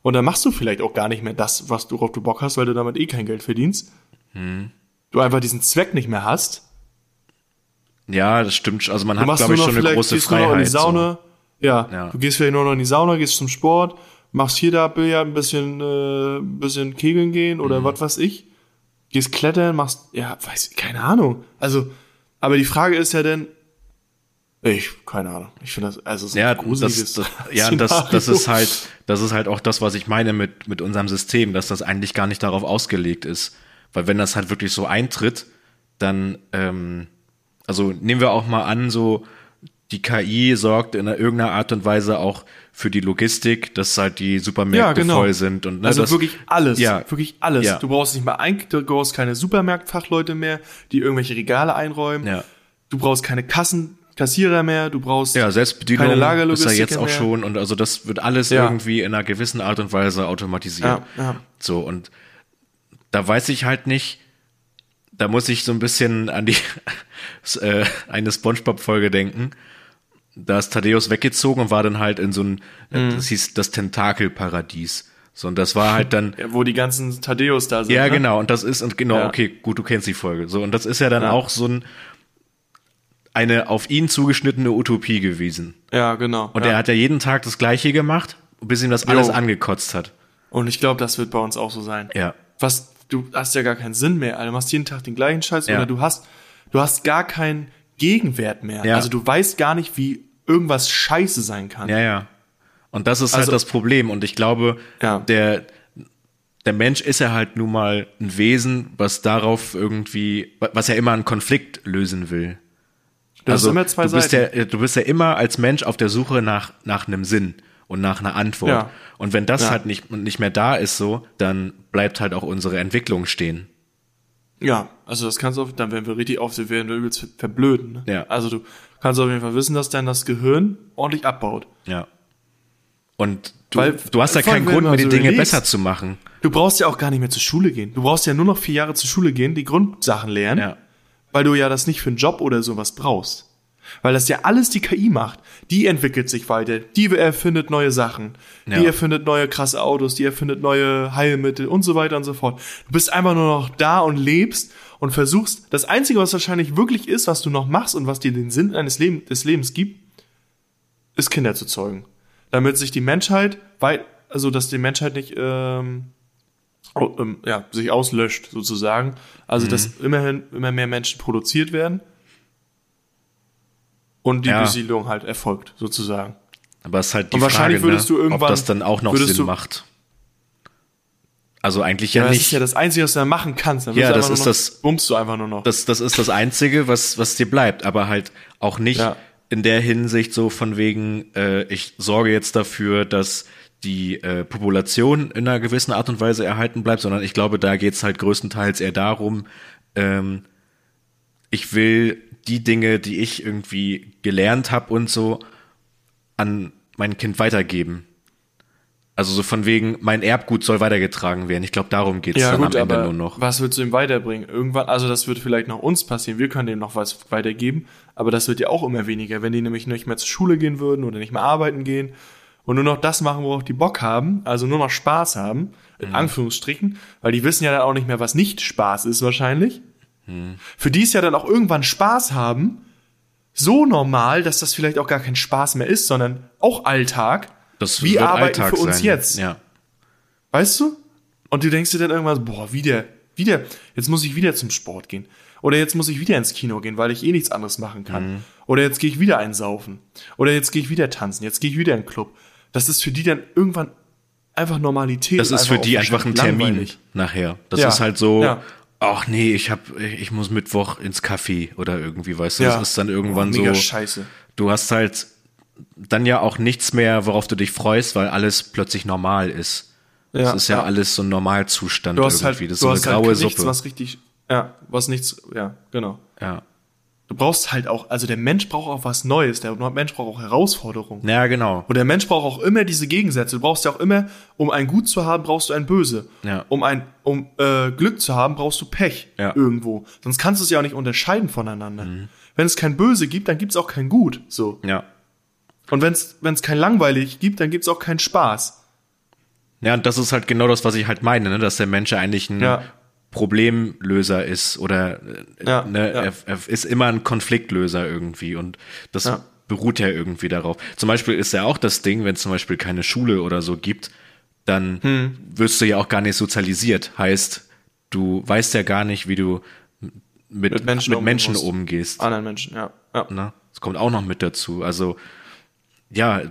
Und dann machst du vielleicht auch gar nicht mehr das, was du, worauf du Bock hast, weil du damit eh kein Geld verdienst. Hm. Du einfach diesen Zweck nicht mehr hast. Ja, das stimmt. Also man Du hat, glaube ich, schon eine große gehst nur noch Freiheit. in die Sauna. Ja, Ja. du gehst vielleicht nur noch in die Sauna, gehst zum Sport, machst hier da Billard, ein bisschen, äh, ein bisschen Kegeln gehen oder Mhm. was weiß ich. Gehst klettern, machst, ja, weiß, keine Ahnung. Also, aber die Frage ist ja denn, ich, keine Ahnung. Ich finde das, also, so. Ja, das, das, ja das, das ist halt, das ist halt auch das, was ich meine mit, mit unserem System, dass das eigentlich gar nicht darauf ausgelegt ist. Weil wenn das halt wirklich so eintritt, dann, ähm, also nehmen wir auch mal an, so die KI sorgt in irgendeiner Art und Weise auch für die Logistik, dass halt die Supermärkte Ja, genau. voll sind und ne, also das, wirklich alles, Ja, wirklich alles. Ja. Du brauchst nicht mal ein, du brauchst keine Supermarktfachleute mehr, die irgendwelche Regale einräumen. Ja. Du brauchst keine Kassen, Kassierer mehr, du brauchst Ja, Selbstbedienung keine ist ja Lagerlogistik jetzt auch mehr. schon und also das wird alles Ja. irgendwie in einer gewissen Art und Weise automatisiert. Ja, ja. So und da weiß ich halt nicht, da muss ich so ein bisschen an die [LAUGHS] äh, eine SpongeBob-Folge denken. Da ist Thaddeus weggezogen und war dann halt in so ein, Mhm. das hieß das Tentakelparadies. So und das war halt dann [LAUGHS] Ja, wo die ganzen Thaddeus da sind. ja, ne? genau. Und das ist, und genau, Ja. okay, gut, du kennst die Folge. So, und das ist ja dann Ja. auch so ein, eine auf ihn zugeschnittene Utopie gewesen. Ja, genau. Und er hat ja jeden Tag das Gleiche gemacht, bis ihm das alles Jo. angekotzt hat. Und ich glaube, das wird bei uns auch so sein. Ja. Was, du hast ja gar keinen Sinn mehr, Alter. Du machst jeden Tag den gleichen Scheiß oder du hast, du hast gar keinen Gegenwert mehr. Ja. Also du weißt gar nicht, wie irgendwas scheiße sein kann. Ja, ja. Und das ist Also- halt das Problem. Und ich glaube, Ja. der, der Mensch ist ja halt nun mal ein Wesen, was darauf irgendwie, was ja immer einen Konflikt lösen will. Du hast immer zwei du bist Seiten. ja, du bist ja immer als Mensch auf der Suche nach, nach einem Sinn und nach einer Antwort. Ja. Und wenn das Ja. halt nicht, nicht mehr da ist so, dann bleibt halt auch unsere Entwicklung stehen. Ja, also das kannst du auf, dann werden wir richtig auf, werden wir übelst ver- verblöden. Ne? Ja. Also du kannst auf jeden Fall wissen, dass dann das Gehirn ordentlich abbaut. Ja. Und du, Weil- du hast ja keinen Grund mehr, die so Dinge überlegst- besser zu machen. Du brauchst ja auch gar nicht mehr zur Schule gehen. Du brauchst ja nur noch vier Jahre zur Schule gehen, die Grundsachen lernen, Ja. weil du ja das nicht für einen Job oder sowas brauchst. Weil das ja alles die KI macht. Die entwickelt sich weiter, die erfindet neue Sachen, die Ja. erfindet neue krasse Autos, die erfindet neue Heilmittel und so weiter und so fort. Du bist einfach nur noch da und lebst und versuchst, das Einzige, was wahrscheinlich wirklich ist, was du noch machst und was dir den Sinn eines Leben, des Lebens gibt, ist Kinder zu zeugen. Damit sich die Menschheit weit, also dass die Menschheit nicht ähm, ähm, ja, sich auslöscht, sozusagen. Also, dass Mhm. immerhin immer mehr Menschen produziert werden und die Ja. Besiedlung halt erfolgt, sozusagen. Aber es ist halt die Und wahrscheinlich Frage, würdest ne, du ob das dann auch noch Sinn du- macht. Also eigentlich Ja, ja, das nicht. ist ja das Einzige, was du dann machen kannst. Dann Ja, das ist noch, das- Bummst du einfach nur noch. das, das ist das Einzige, was, was dir bleibt, aber halt auch nicht Ja. in der Hinsicht so von wegen, äh, ich sorge jetzt dafür, dass die äh, Population in einer gewissen Art und Weise erhalten bleibt, sondern ich glaube, da geht's halt größtenteils eher darum, ähm, ich will die Dinge, die ich irgendwie gelernt habe und so, an mein Kind weitergeben. Also so von wegen, mein Erbgut soll weitergetragen werden. Ich glaube, darum geht's ja, dann gut, am Ende nur noch. was willst du ihm weiterbringen? Irgendwann, also das wird vielleicht noch uns passieren, wir können dem noch was weitergeben, aber das wird ja auch immer weniger, wenn die nämlich nicht mehr zur Schule gehen würden oder nicht mehr arbeiten gehen und nur noch das machen, worauf die Bock haben, also nur noch Spaß haben, in Mhm. Anführungsstrichen, weil die wissen ja dann auch nicht mehr, was nicht Spaß ist wahrscheinlich. Für die es ja dann auch irgendwann Spaß haben, so normal, dass das vielleicht auch gar kein Spaß mehr ist, sondern auch Alltag. Das Wie arbeiten Alltag für uns sein. jetzt? Ja. Weißt du? Und du denkst dir dann irgendwann, boah, wieder, wieder, jetzt muss ich wieder zum Sport gehen. Oder jetzt muss ich wieder ins Kino gehen, weil ich eh nichts anderes machen kann. Mhm. Oder jetzt gehe ich wieder einsaufen. Oder jetzt gehe ich wieder tanzen. Jetzt gehe ich wieder in den Club. Das ist für die dann irgendwann einfach Normalität. Das ist für die einfach ein Termin nachher. Das Ja. ist halt so, Ja. Ach nee, ich hab, ich muss Mittwoch ins Café oder irgendwie, weißt du, Ja. das ist dann irgendwann Boah, mega so, scheiße. du hast halt dann ja auch nichts mehr, worauf du dich freust, weil alles plötzlich normal ist. Ja, das ist ja, ja. alles so ein Normalzustand Du hast halt, irgendwie. das ist du so eine hast halt graue nichts, Suppe. was richtig, ja, was nichts, ja, genau. ja. Du brauchst halt auch, also der Mensch braucht auch was Neues. Der Mensch braucht auch Herausforderungen. ja, genau. Und der Mensch braucht auch immer diese Gegensätze. Du brauchst ja auch immer, um ein Gut zu haben, brauchst du ein Böse. Ja. Um ein, um äh, Glück zu haben, brauchst du Pech Ja. Mhm. irgendwo. Sonst kannst du es ja auch nicht unterscheiden voneinander. Wenn es kein Böse gibt, dann gibt es auch kein Gut. So. Ja. Und wenn es kein langweilig gibt, dann gibt es auch keinen Spaß. Ja, und das ist halt genau das, was ich halt meine, ne? dass der Mensch eigentlich ein Ja. Problemlöser ist oder äh, Ja, ne, ja. Er, er ist immer ein Konfliktlöser irgendwie und das Ja. beruht ja irgendwie darauf. Zum Beispiel ist ja auch das Ding, wenn es zum Beispiel keine Schule oder so gibt, dann Hm. wirst du ja auch gar nicht sozialisiert. Heißt, du weißt ja gar nicht, wie du mit, Mit mit Menschen Menschen, umgehen musst. umgehst. Anderen Menschen, ja. ja. Ne? Das kommt auch noch mit dazu. Also ja,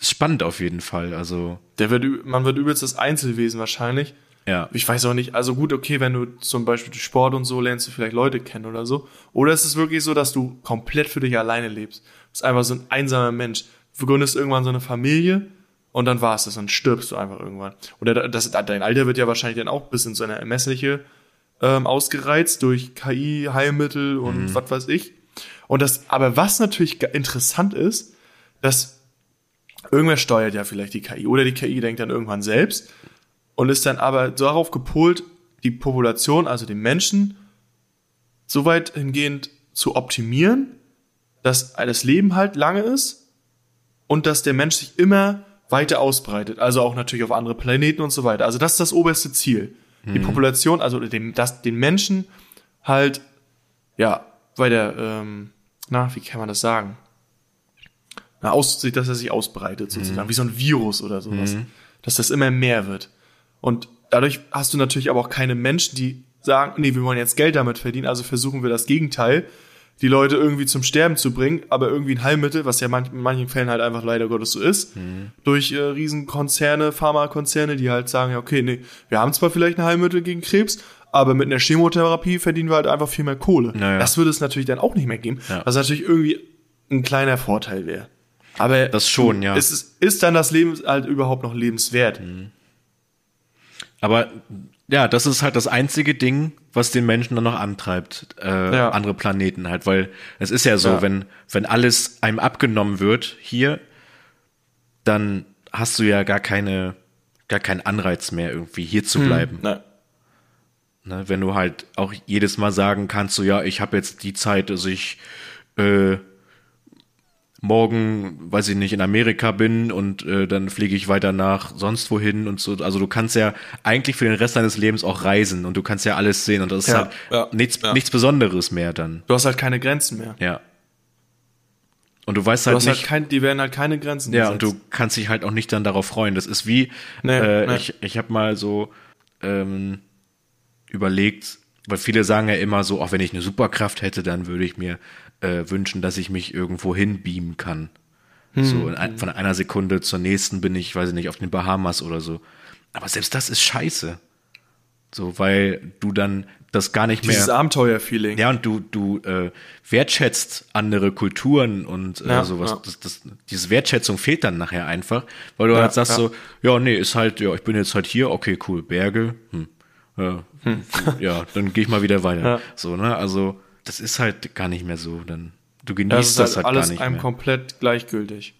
spannend auf jeden Fall. Also Der wird, man wird übelst das Einzelwesen wahrscheinlich. Ja. Ich weiß auch nicht, also gut, okay, wenn du zum Beispiel Sport und so lernst du vielleicht Leute kennen oder so. Oder ist es wirklich so, dass du komplett für dich alleine lebst? Du bist einfach so ein einsamer Mensch. Du gründest irgendwann so eine Familie und dann war's das, dann stirbst du einfach irgendwann. Oder das, dein Alter wird ja wahrscheinlich dann auch bis in so eine ermessliche ähm, ausgereizt durch KI, Heilmittel und was weiß ich. Und das, aber was natürlich interessant ist, dass irgendwer steuert ja vielleicht die KI oder die KI denkt dann irgendwann selbst und ist dann aber darauf gepolt, die Population, also den Menschen, so weit hingehend zu optimieren, dass das Leben halt lange ist und dass der Mensch sich immer weiter ausbreitet, also auch natürlich auf andere Planeten und so weiter. Also das ist das oberste Ziel. Die Population, also dem, das, den Menschen halt, ja, weiter, ähm, na, wie kann man das sagen? Na, aus, dass er sich ausbreitet, sozusagen, wie so ein Virus oder sowas. Dass das immer mehr wird. Und dadurch hast du natürlich aber auch keine Menschen, die sagen, nee, wir wollen jetzt Geld damit verdienen, also versuchen wir das Gegenteil, die Leute irgendwie zum Sterben zu bringen, aber irgendwie ein Heilmittel, was ja manch, in manchen Fällen halt einfach leider Gottes so ist, durch äh, Riesenkonzerne, Pharmakonzerne, die halt sagen, ja, okay, nee, wir haben zwar vielleicht ein Heilmittel gegen Krebs, aber mit einer Chemotherapie verdienen wir halt einfach viel mehr Kohle. Naja. Das würde es natürlich dann auch nicht mehr geben, Ja. was natürlich irgendwie ein kleiner Vorteil wäre. Aber Das schon, ja. Ist, ist dann das Leben halt überhaupt noch lebenswert? Aber ja, das ist halt das einzige Ding, was den Menschen dann noch antreibt, äh, Ja. andere Planeten halt, weil es ist ja so, Ja. wenn, wenn alles einem abgenommen wird hier, dann hast du ja gar keine, gar keinen Anreiz mehr, irgendwie hier zu bleiben. Ne. Ne? Wenn du halt auch jedes Mal sagen kannst, so ja, ich habe jetzt die Zeit, dass ich äh, morgen, weiß ich nicht, in Amerika bin und äh, dann fliege ich weiter nach sonst wohin und so. Also du kannst ja eigentlich für den Rest deines Lebens auch reisen und du kannst ja alles sehen und das ist Ja, halt ja, nichts, ja. nichts Besonderes mehr dann. Du hast halt keine Grenzen mehr. Ja. Und du weißt Du halt hast nicht, halt kein, die werden halt keine Grenzen ja, und gesetzt. du kannst dich halt auch nicht dann darauf freuen. Das ist wie, Nee, äh, nee. ich, ich habe mal so ähm, überlegt, weil viele sagen ja immer so, auch wenn ich eine Superkraft hätte, dann würde ich mir äh, wünschen, dass ich mich irgendwo hin beamen kann. Hm. So in ein, von einer Sekunde zur nächsten bin ich, weiß ich nicht, auf den Bahamas oder so. Aber selbst das ist scheiße. So, weil du dann das gar nicht Dieses mehr. Abenteuer-Feeling. Ja, und du, du äh, wertschätzt andere Kulturen und äh, Ja, sowas. ja. Das, das, diese Wertschätzung fehlt dann nachher einfach, weil du Ja, halt sagst so, ja, nee, ist halt, ja, ich bin jetzt halt hier, okay, cool, Berge, hm, ja, [LAUGHS] ja dann gehe ich mal wieder weiter. So, ne, also das ist halt gar nicht mehr so, dann du Das genießt ist das, halt halt alles gar nicht einem mehr. komplett gleichgültig.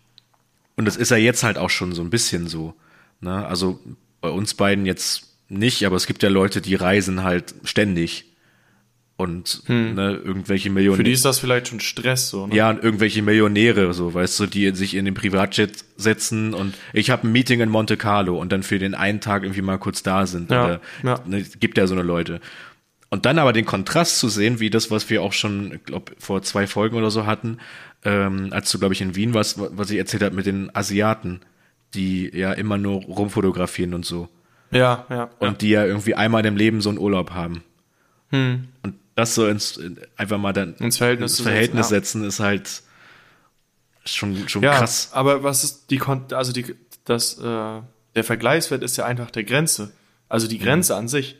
Und das ist ja jetzt halt auch schon so ein bisschen so. Ne? Also bei uns beiden jetzt nicht, aber es gibt ja Leute, die reisen halt ständig. Und ne, irgendwelche Millionen. Hm. Für die ist das vielleicht schon Stress so. Ne? Ja, und irgendwelche Millionäre, so, weißt du, die sich in den Privatjet setzen und ich habe ein Meeting in Monte Carlo und dann für den einen Tag irgendwie mal kurz da sind. Ja, Oder, ja. Ne, gibt ja so eine Leute. Und dann aber den Kontrast zu sehen, wie das, was wir auch schon, glaub, vor zwei Folgen oder so hatten, ähm, als du, glaube ich, in Wien warst, was ich erzählt habe mit den Asiaten, die ja immer nur rumfotografieren und so. Ja, ja. Und die ja irgendwie einmal im Leben so einen Urlaub haben. Hm. Und das so ins, einfach mal dann Ins Verhältnis ins Verhältnis setzen, setzen, ist halt schon, schon ja, krass. aber was ist die Kon also die das äh, der Vergleichswert ist ja einfach der Grenze. Also Mhm. die Grenze an sich.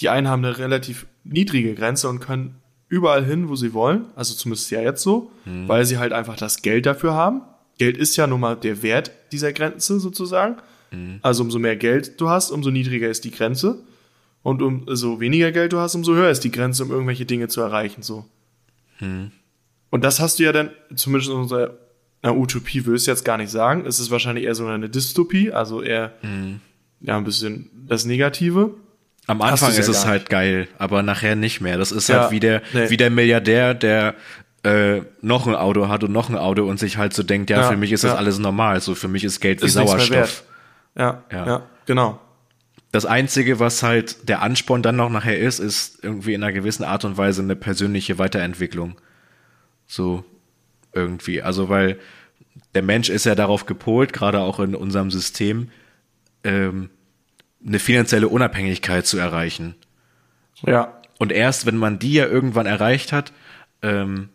Die einen haben eine relativ niedrige Grenze und können überall hin, wo sie wollen. Also zumindest ja jetzt so, Mhm. weil sie halt einfach das Geld dafür haben. Geld ist ja nun mal der Wert dieser Grenze sozusagen. Mhm. Also umso mehr Geld du hast, umso niedriger ist die Grenze. Und umso weniger Geld du hast, umso höher ist die Grenze, um irgendwelche Dinge zu erreichen. So. Mhm. Und das hast du ja dann, zumindest in unserer na, Utopie will ich jetzt gar nicht sagen. Es ist wahrscheinlich eher so eine Dystopie, also eher Mhm. ja ein bisschen das Negative. Am Anfang ja ist es halt geil, aber nachher nicht mehr. Das ist Ja, halt wie der, nee. wie der Milliardär, der äh, noch ein Auto hat und noch ein Auto und sich halt so denkt, ja, Ja, für mich ist das alles normal. So für mich ist Geld wie Ist Sauerstoff. Ja, Ja. ja, genau. Das Einzige, was halt der Ansporn dann noch nachher ist, ist irgendwie in einer gewissen Art und Weise eine persönliche Weiterentwicklung. So irgendwie. Also weil der Mensch ist ja darauf gepolt, gerade auch in unserem System, ähm, eine finanzielle Unabhängigkeit zu erreichen. Ja, Und erst, wenn man die ja irgendwann erreicht hat, ähm,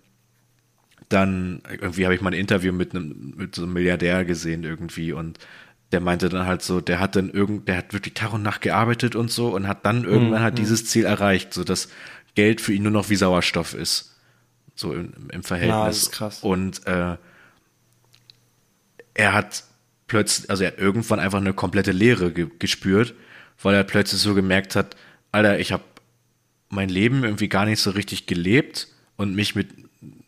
dann irgendwie habe ich mal ein Interview mit einem mit so einem Milliardär gesehen irgendwie und der meinte dann halt so, der hat dann irgend, der hat wirklich Tag und Nacht gearbeitet und so und hat dann irgendwann halt dieses Ziel erreicht, so dass Geld für ihn nur noch wie Sauerstoff ist, so im, im Verhältnis. Ja, das ist krass. Und äh, er hat plötzlich, also er hat irgendwann einfach eine komplette Leere ge gespürt, weil er plötzlich so gemerkt hat, Alter, ich habe mein Leben irgendwie gar nicht so richtig gelebt und mich mit,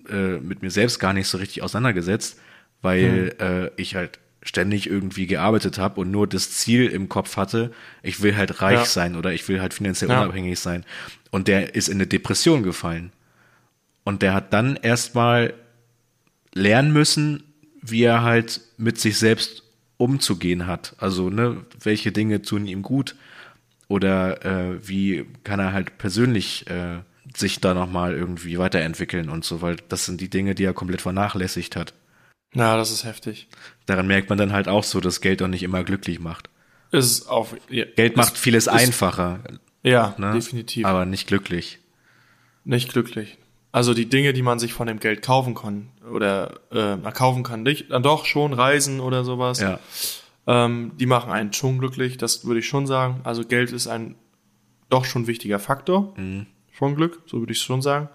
äh, mit mir selbst gar nicht so richtig auseinandergesetzt, weil äh, ich halt ständig irgendwie gearbeitet habe und nur das Ziel im Kopf hatte, ich will halt reich Ja. sein oder ich will halt finanziell Ja. unabhängig sein. Und der ist in eine Depression gefallen. Und der hat dann erstmal lernen müssen, wie er halt mit sich selbst umzugehen hat. Also, ne, welche Dinge tun ihm gut oder äh, wie kann er halt persönlich äh, sich da nochmal irgendwie weiterentwickeln und so, weil das sind die Dinge, die er komplett vernachlässigt hat. ja, das ist heftig. Daran merkt man dann halt auch so, dass Geld auch nicht immer glücklich macht. Ist auf ja, Geld macht vieles ist- einfacher, Ja, ne? definitiv. aber nicht glücklich. nicht glücklich. Also die Dinge, die man sich von dem Geld kaufen kann oder äh, kaufen kann, nicht, dann doch schon Reisen oder sowas. Ja. Ähm, die machen einen schon glücklich, das würde ich schon sagen. Also Geld ist ein doch schon wichtiger Faktor Mhm. von Glück, so würde ich es schon sagen.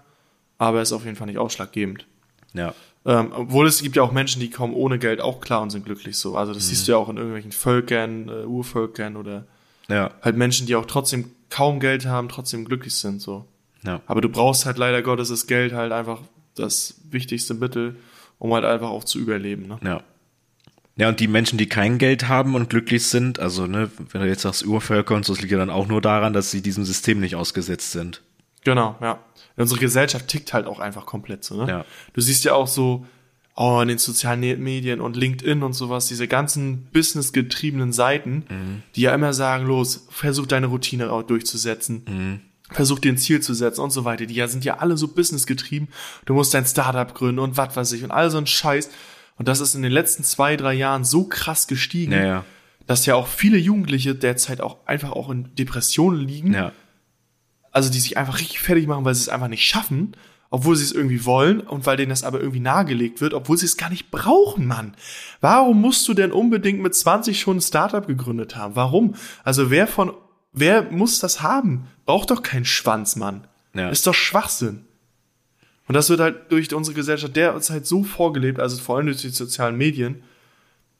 Aber er ist auf jeden Fall nicht ausschlaggebend. Ja. Ähm, obwohl es gibt ja auch Menschen, die kommen ohne Geld auch klar und sind glücklich so. Also das siehst du ja auch in irgendwelchen Völkern, äh, Urvölkern oder Ja. halt Menschen, die auch trotzdem kaum Geld haben, trotzdem glücklich sind so. Ja. Aber du brauchst halt leider Gottes das Geld halt einfach das wichtigste Mittel, um halt einfach auch zu überleben. Ne? Ja. Ja, und die Menschen, die kein Geld haben und glücklich sind, also, ne, wenn du jetzt sagst Urvölker und so, das liegt ja dann auch nur daran, dass sie diesem System nicht ausgesetzt sind. Genau, ja. Unsere Gesellschaft tickt halt auch einfach komplett so, ne? Ja. Du siehst ja auch so, oh, in den sozialen Medien und LinkedIn und sowas, diese ganzen businessgetriebenen Seiten, Mhm. die ja immer sagen, los, versuch deine Routine auch durchzusetzen. Mhm. Versuch dir ein Ziel zu setzen und so weiter. Die sind ja alle so businessgetrieben. Du musst dein Startup gründen und was weiß ich und all so ein Scheiß. Und das ist in den letzten zwei, drei Jahren so krass gestiegen, Ja, ja. dass ja auch viele Jugendliche derzeit auch einfach auch in Depressionen liegen Ja. also die sich einfach richtig fertig machen, weil sie es einfach nicht schaffen, obwohl sie es irgendwie wollen und weil denen das aber irgendwie nahegelegt wird, obwohl sie es gar nicht brauchen, Mann. Warum musst du denn unbedingt mit 20 schon ein Startup gegründet haben? Warum? Also wer von, wer muss das haben? Braucht doch keinen Schwanz, Mann. Ja. Ist doch Schwachsinn. Und das wird halt durch unsere Gesellschaft derzeit so vorgelebt, also vor allem durch die sozialen Medien,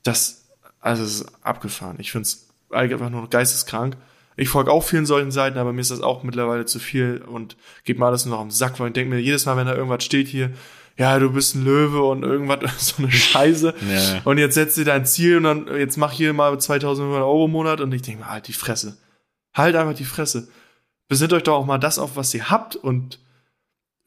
dass, also es ist abgefahren. Ich finde es einfach nur geisteskrank. Ich folge auch vielen solchen Seiten, aber mir ist das auch mittlerweile zu viel und geht mir alles nur noch am Sack, weil ich denke mir jedes Mal, wenn da irgendwas steht hier, ja, du bist ein Löwe und irgendwas, [LAUGHS] so eine Scheiße. [LAUGHS] Ja. Und jetzt setzt dir dein Ziel und dann, jetzt mach hier mal 2500 Euro im Monat und ich denke mir, halt die Fresse. Halt einfach die Fresse. Besinnt euch doch auch mal das auf, was ihr habt und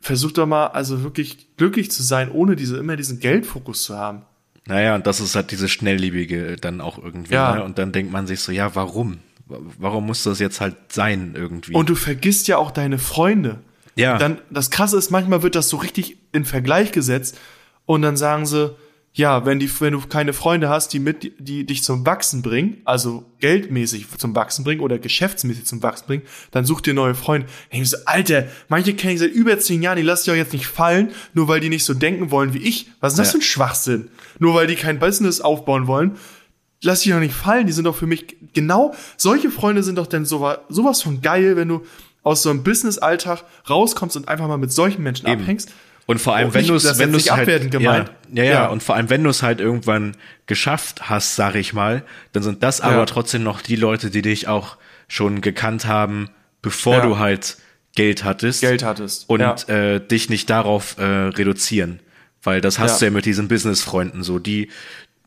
versucht doch mal, also wirklich glücklich zu sein, ohne diese, immer diesen Geldfokus zu haben. Naja, und das ist halt diese Schnelllebige dann auch irgendwie. Ja. Ne? Und dann denkt man sich so, ja, warum? Warum muss das jetzt halt sein irgendwie? Und du vergisst ja auch deine Freunde. ja, Dann, das krasse ist, manchmal wird das so richtig in Vergleich gesetzt und dann sagen sie, ja, wenn die, wenn du keine Freunde hast, die mit, die dich zum Wachsen bringen, also geldmäßig zum Wachsen bringen oder geschäftsmäßig zum Wachsen bringen, dann such dir neue Freunde. Hey, so, Alter, manche kenne ich seit über zehn Jahren, die lass ich auch jetzt nicht fallen, nur weil die nicht so denken wollen wie ich. Was ist das Ja. für ein Schwachsinn? Nur weil die kein Business aufbauen wollen, lass ich doch nicht fallen. Die sind doch für mich genau, solche Freunde sind doch denn sowas, sowas von geil, wenn du aus so einem Business-Alltag rauskommst und einfach mal mit solchen Menschen Eben. abhängst. Und vor allem, Und wenn du es, wenn du es halt, gemeint. Ja, ja, ja, Ja. und vor allem, wenn du es halt irgendwann geschafft hast, sag ich mal, dann sind das Ja. aber trotzdem noch die Leute, die dich auch schon gekannt haben, bevor Ja. du halt Geld hattest. Geld hattest. Und Ja. äh, dich nicht darauf äh, reduzieren. Weil das hast Ja. du ja mit diesen Business-Freunden so. Die,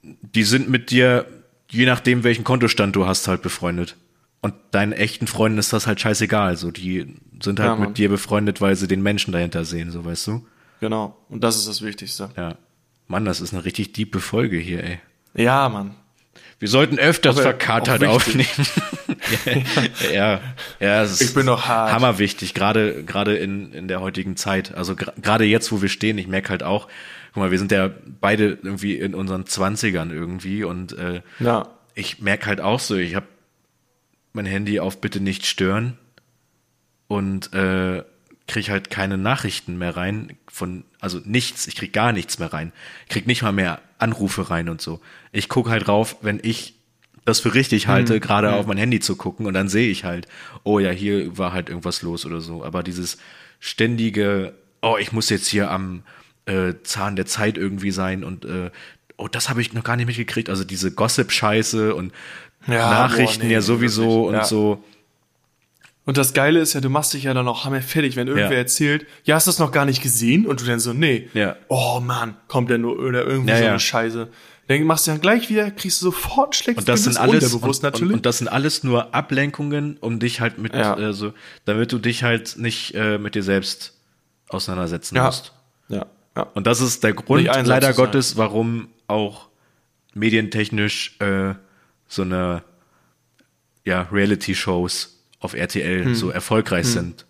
die sind mit dir, je nachdem, welchen Kontostand du hast, halt befreundet. Und deinen echten Freunden ist das halt scheißegal. So, die sind halt Ja, mit dir befreundet, weil sie den Menschen dahinter sehen, so weißt du? Genau. Und das ist das Wichtigste. Ja. Mann, das ist eine richtig diepe Folge hier, ey. Ja, Mann. Wir sollten öfters Aber verkatert aufnehmen. wichtig. [LAUGHS] ja, ja, es ist Ich bin noch hart. hammerwichtig, gerade gerade in in der heutigen Zeit. Also gerade jetzt, wo wir stehen, ich merke halt auch, guck mal, wir sind ja beide irgendwie in unseren Zwanzigern irgendwie und äh, Ja. ich merke halt auch so, ich habe mein Handy auf bitte nicht stören und äh, krieg halt keine Nachrichten mehr rein von, also nichts, ich krieg gar nichts mehr rein. Ich krieg nicht mal mehr Anrufe rein und so. Ich guck halt rauf, wenn ich das für richtig halte, gerade auf mein Handy zu gucken und dann sehe ich halt, oh ja, hier war halt irgendwas los oder so. Aber dieses ständige, oh, ich muss jetzt hier am äh, Zahn der Zeit irgendwie sein und äh, oh, das habe ich noch gar nicht mitgekriegt. Also diese Gossip-Scheiße und Ja, Nachrichten boah, nee, ja sowieso und ja. so. Und das Geile ist ja, du machst dich ja dann auch hammer fertig, wenn irgendwer Ja. erzählt, ja, hast du das noch gar nicht gesehen? Und du dann so, nee. Ja. Oh Mann, kommt der nur oder irgendwie Ja, so eine Scheiße. Dann machst du dann gleich wieder, kriegst du sofort ein schlechtes Und das sind alles und, natürlich. Und, und das sind alles nur Ablenkungen, um dich halt mit, Ja. äh, so, damit du dich halt nicht äh, mit dir selbst auseinandersetzen musst. ja. Ja. Und das ist der Grund, leider. Gottes, warum auch medientechnisch äh, so eine ja, Reality-Shows auf RTL Hm. so erfolgreich sind.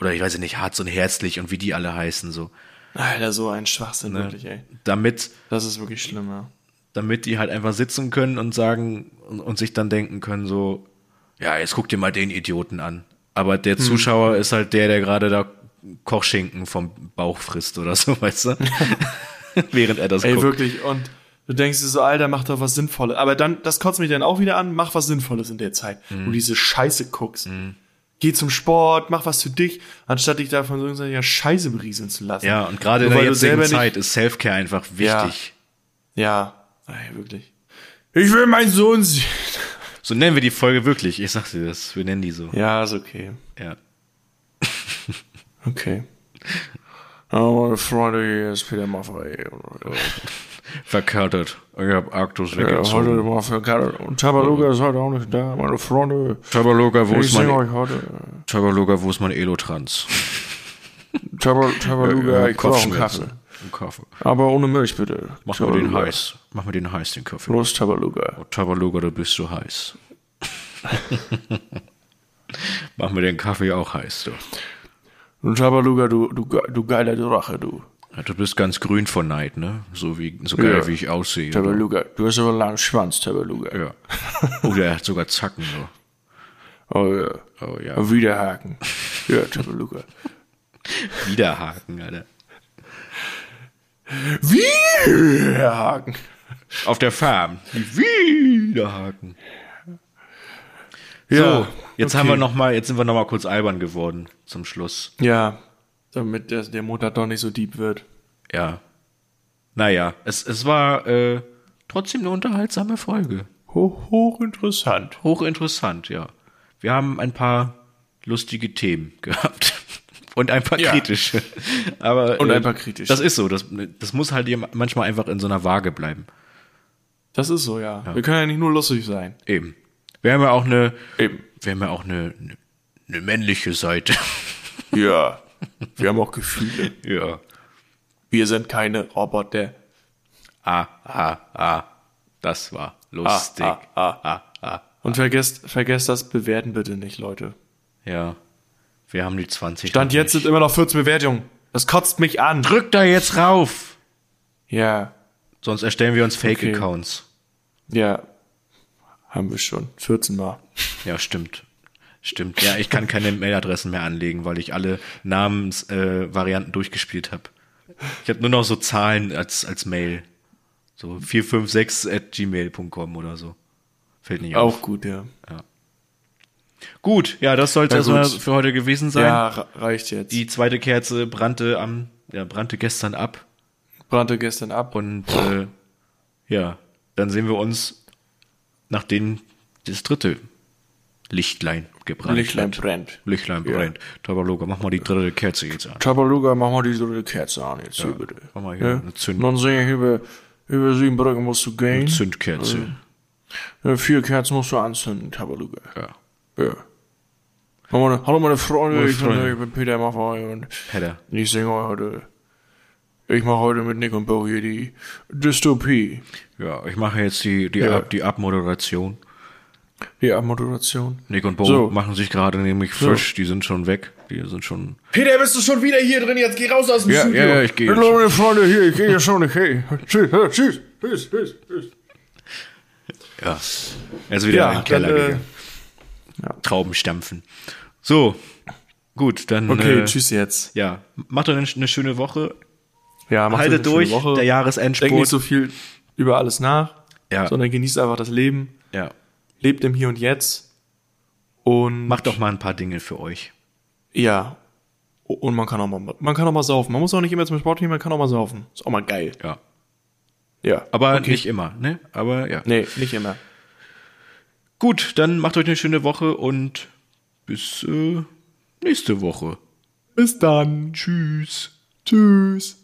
Oder ich weiß nicht, hart und herzlich und wie die alle heißen, so. Alter, so ein Schwachsinn, Ne? wirklich, ey. Damit, Das ist wirklich schlimm, ja. damit die halt einfach sitzen können und sagen und, und sich dann denken können, so, ja, jetzt guck dir mal den Idioten an. Aber Hm. der Zuschauer ist halt der, der gerade da Kochschinken vom Bauch frisst oder so, [LAUGHS] weißt du? [LAUGHS] Während er das Ey, guckt. wirklich. Und du denkst dir so, Alter, mach doch was Sinnvolles. Aber dann, das kotzt mich dann auch wieder an, mach was Sinnvolles in der Zeit, Mhm. wo du diese Scheiße guckst. Geh zum Sport, mach was für dich, anstatt dich davon so irgendeiner Scheiße berieseln zu lassen. Ja, und gerade in der jetzigen Zeit ist Selfcare einfach wichtig. Ja, Ey, wirklich. Ich will meinen Sohn sehen. So nennen wir die Folge wirklich. Ich sag dir das. Wir nennen die so. Ja, ist okay. Ja. Okay. Oh, meine Freunde, hier ist Peter Maffei. [LAUGHS] Verkörtert. Ich hab Arktos Ja, heute weggezogen. für Karl. Und Tabaluga ist heute auch nicht da, meine Freunde. Tabaloga, wo Ich ist mein, euch heute. Tabaloga, wo ist mein Elotrans? Tabal- Tabaluga, ich brauche einen Kaffee. Kaffee. Aber ohne Milch, bitte. Mach mal den Tabaluga. heiß. Mach mal den heiß, den Kaffee. Los, Tabaluga. Tabaloga, du bist so heiß. [LAUGHS] Mach mir den Kaffee auch heiß, du. Und Tabaluga, du, du, du geiler Drache, du. Du bist ganz grün vor Neid, ne? So wie so geil, Ja. wie ich aussehe. Tabaluga, du hast aber einen langen Schwanz, Tabaluga. Ja. Oh, der hat sogar Zacken so. [LAUGHS] Oh ja. Oh ja. Wiederhaken. Ja, Tabaluga. [LAUGHS] Wiederhaken, Alter. Wiederhaken. Auf der Farm. Wiederhaken. Ja, so, jetzt okay. haben wir noch mal, jetzt sind wir noch mal kurz albern geworden zum Schluss. Ja, damit der, der Motor doch nicht so deep wird. Ja. Naja, es, es war äh, trotzdem eine unterhaltsame Folge. Hoch, hochinteressant. Hochinteressant, ja. Wir haben ein paar lustige Themen [LAUGHS] gehabt. Und ein paar Ja. kritische. Aber, Und äh, ein paar kritische. Das ist so. Das, das muss halt manchmal einfach in so einer Waage bleiben. Das ist so, ja. Wir können ja nicht nur lustig sein. Eben. Wir haben ja auch eine, Eben. wir haben ja auch eine, eine, eine männliche Seite. Ja. [LAUGHS] Wir haben auch Gefühle. ja. Wir sind keine Roboter. Ah, ah, ah. Das war lustig. Ah, ah, ah, ah. Und vergesst, vergesst das Bewerten bitte nicht, Leute. Ja. Wir haben die 20. Stand jetzt sind immer noch 14 Bewertungen. Das kotzt mich an. Drück da jetzt rauf! Ja. Sonst erstellen wir uns Okay. Fake-Accounts. Ja. Haben wir schon. 14 Mal. Ja, stimmt. Stimmt. Ja, ich kann keine Mailadressen mehr anlegen, weil ich alle Namensvarianten äh, durchgespielt habe. Ich habe nur noch so Zahlen als, als Mail. So 456 at gmail.com oder so. Fällt nicht auf. Auch gut, ja. Gut, ja, das sollte Ja, erstmal gut. für heute gewesen sein. Ja, re- reicht jetzt. Die zweite Kerze brannte am, ja, brannte gestern ab. brannte gestern ab. Und äh, ja, dann sehen wir uns, nachdem das dritte Lichtlein gebrannt Lichtlein hat. brennt. Lichtlein Ja. brennt. Tabaloga, mach mal die dritte Kerze jetzt an. Tabaluga, mach mal die dritte Kerze an jetzt hier bitte. mach mal hier ja? eine Zünd- Dann sehe ich, über, über sieben Brücken musst du gehen. Zündkerze. Ja, vier Kerzen musst du anzünden, Tabaluga. Ja. Ja. Hallo meine, hallo meine Freunde, Meine ich, bin, ich bin Peter Maffei und Hedda. ich singe heute. Ich mache heute mit Nick und Bo hier die Dystopie. Ja, ich mache jetzt die, die, Ja. Ab, die Abmoderation. Die Abmoderation. Nick und Bo So. machen sich gerade nämlich frisch. Die sind schon weg. Die sind schon. Peter, bist du schon wieder hier drin? Jetzt geh raus aus dem Ja, Studio. ja, ja, ich geh Hallo meine Freunde, hier, ich gehe ja schon, okay. Tschüss, tschüss, tschüss, tschüss, tschüss. Ja. Er ist wieder Ja, in den Keller dann, äh, gegangen. Trauben stampfen. So. Gut, dann. Okay, äh, tschüss jetzt. Ja, macht euch eine, eine schöne Woche. Ja, macht Haltet euch eine schöne durch, Woche. der Jahresendspurt. Denkt nicht so viel über alles nach, Ja. sondern genießt einfach das Leben. Ja. Lebt im Hier und Jetzt. Und Macht doch mal ein paar Dinge für euch. ja. Und man kann auch mal, man kann auch mal saufen. Man muss auch nicht immer zum Sport gehen, man kann auch mal saufen. Ist auch mal geil. Ja. Ja. Aber Okay. nicht immer, ne? Aber ja. Nee, nicht immer. Gut, dann macht euch eine schöne Woche und bis äh, nächste Woche. Bis dann. Tschüss. Tschüss.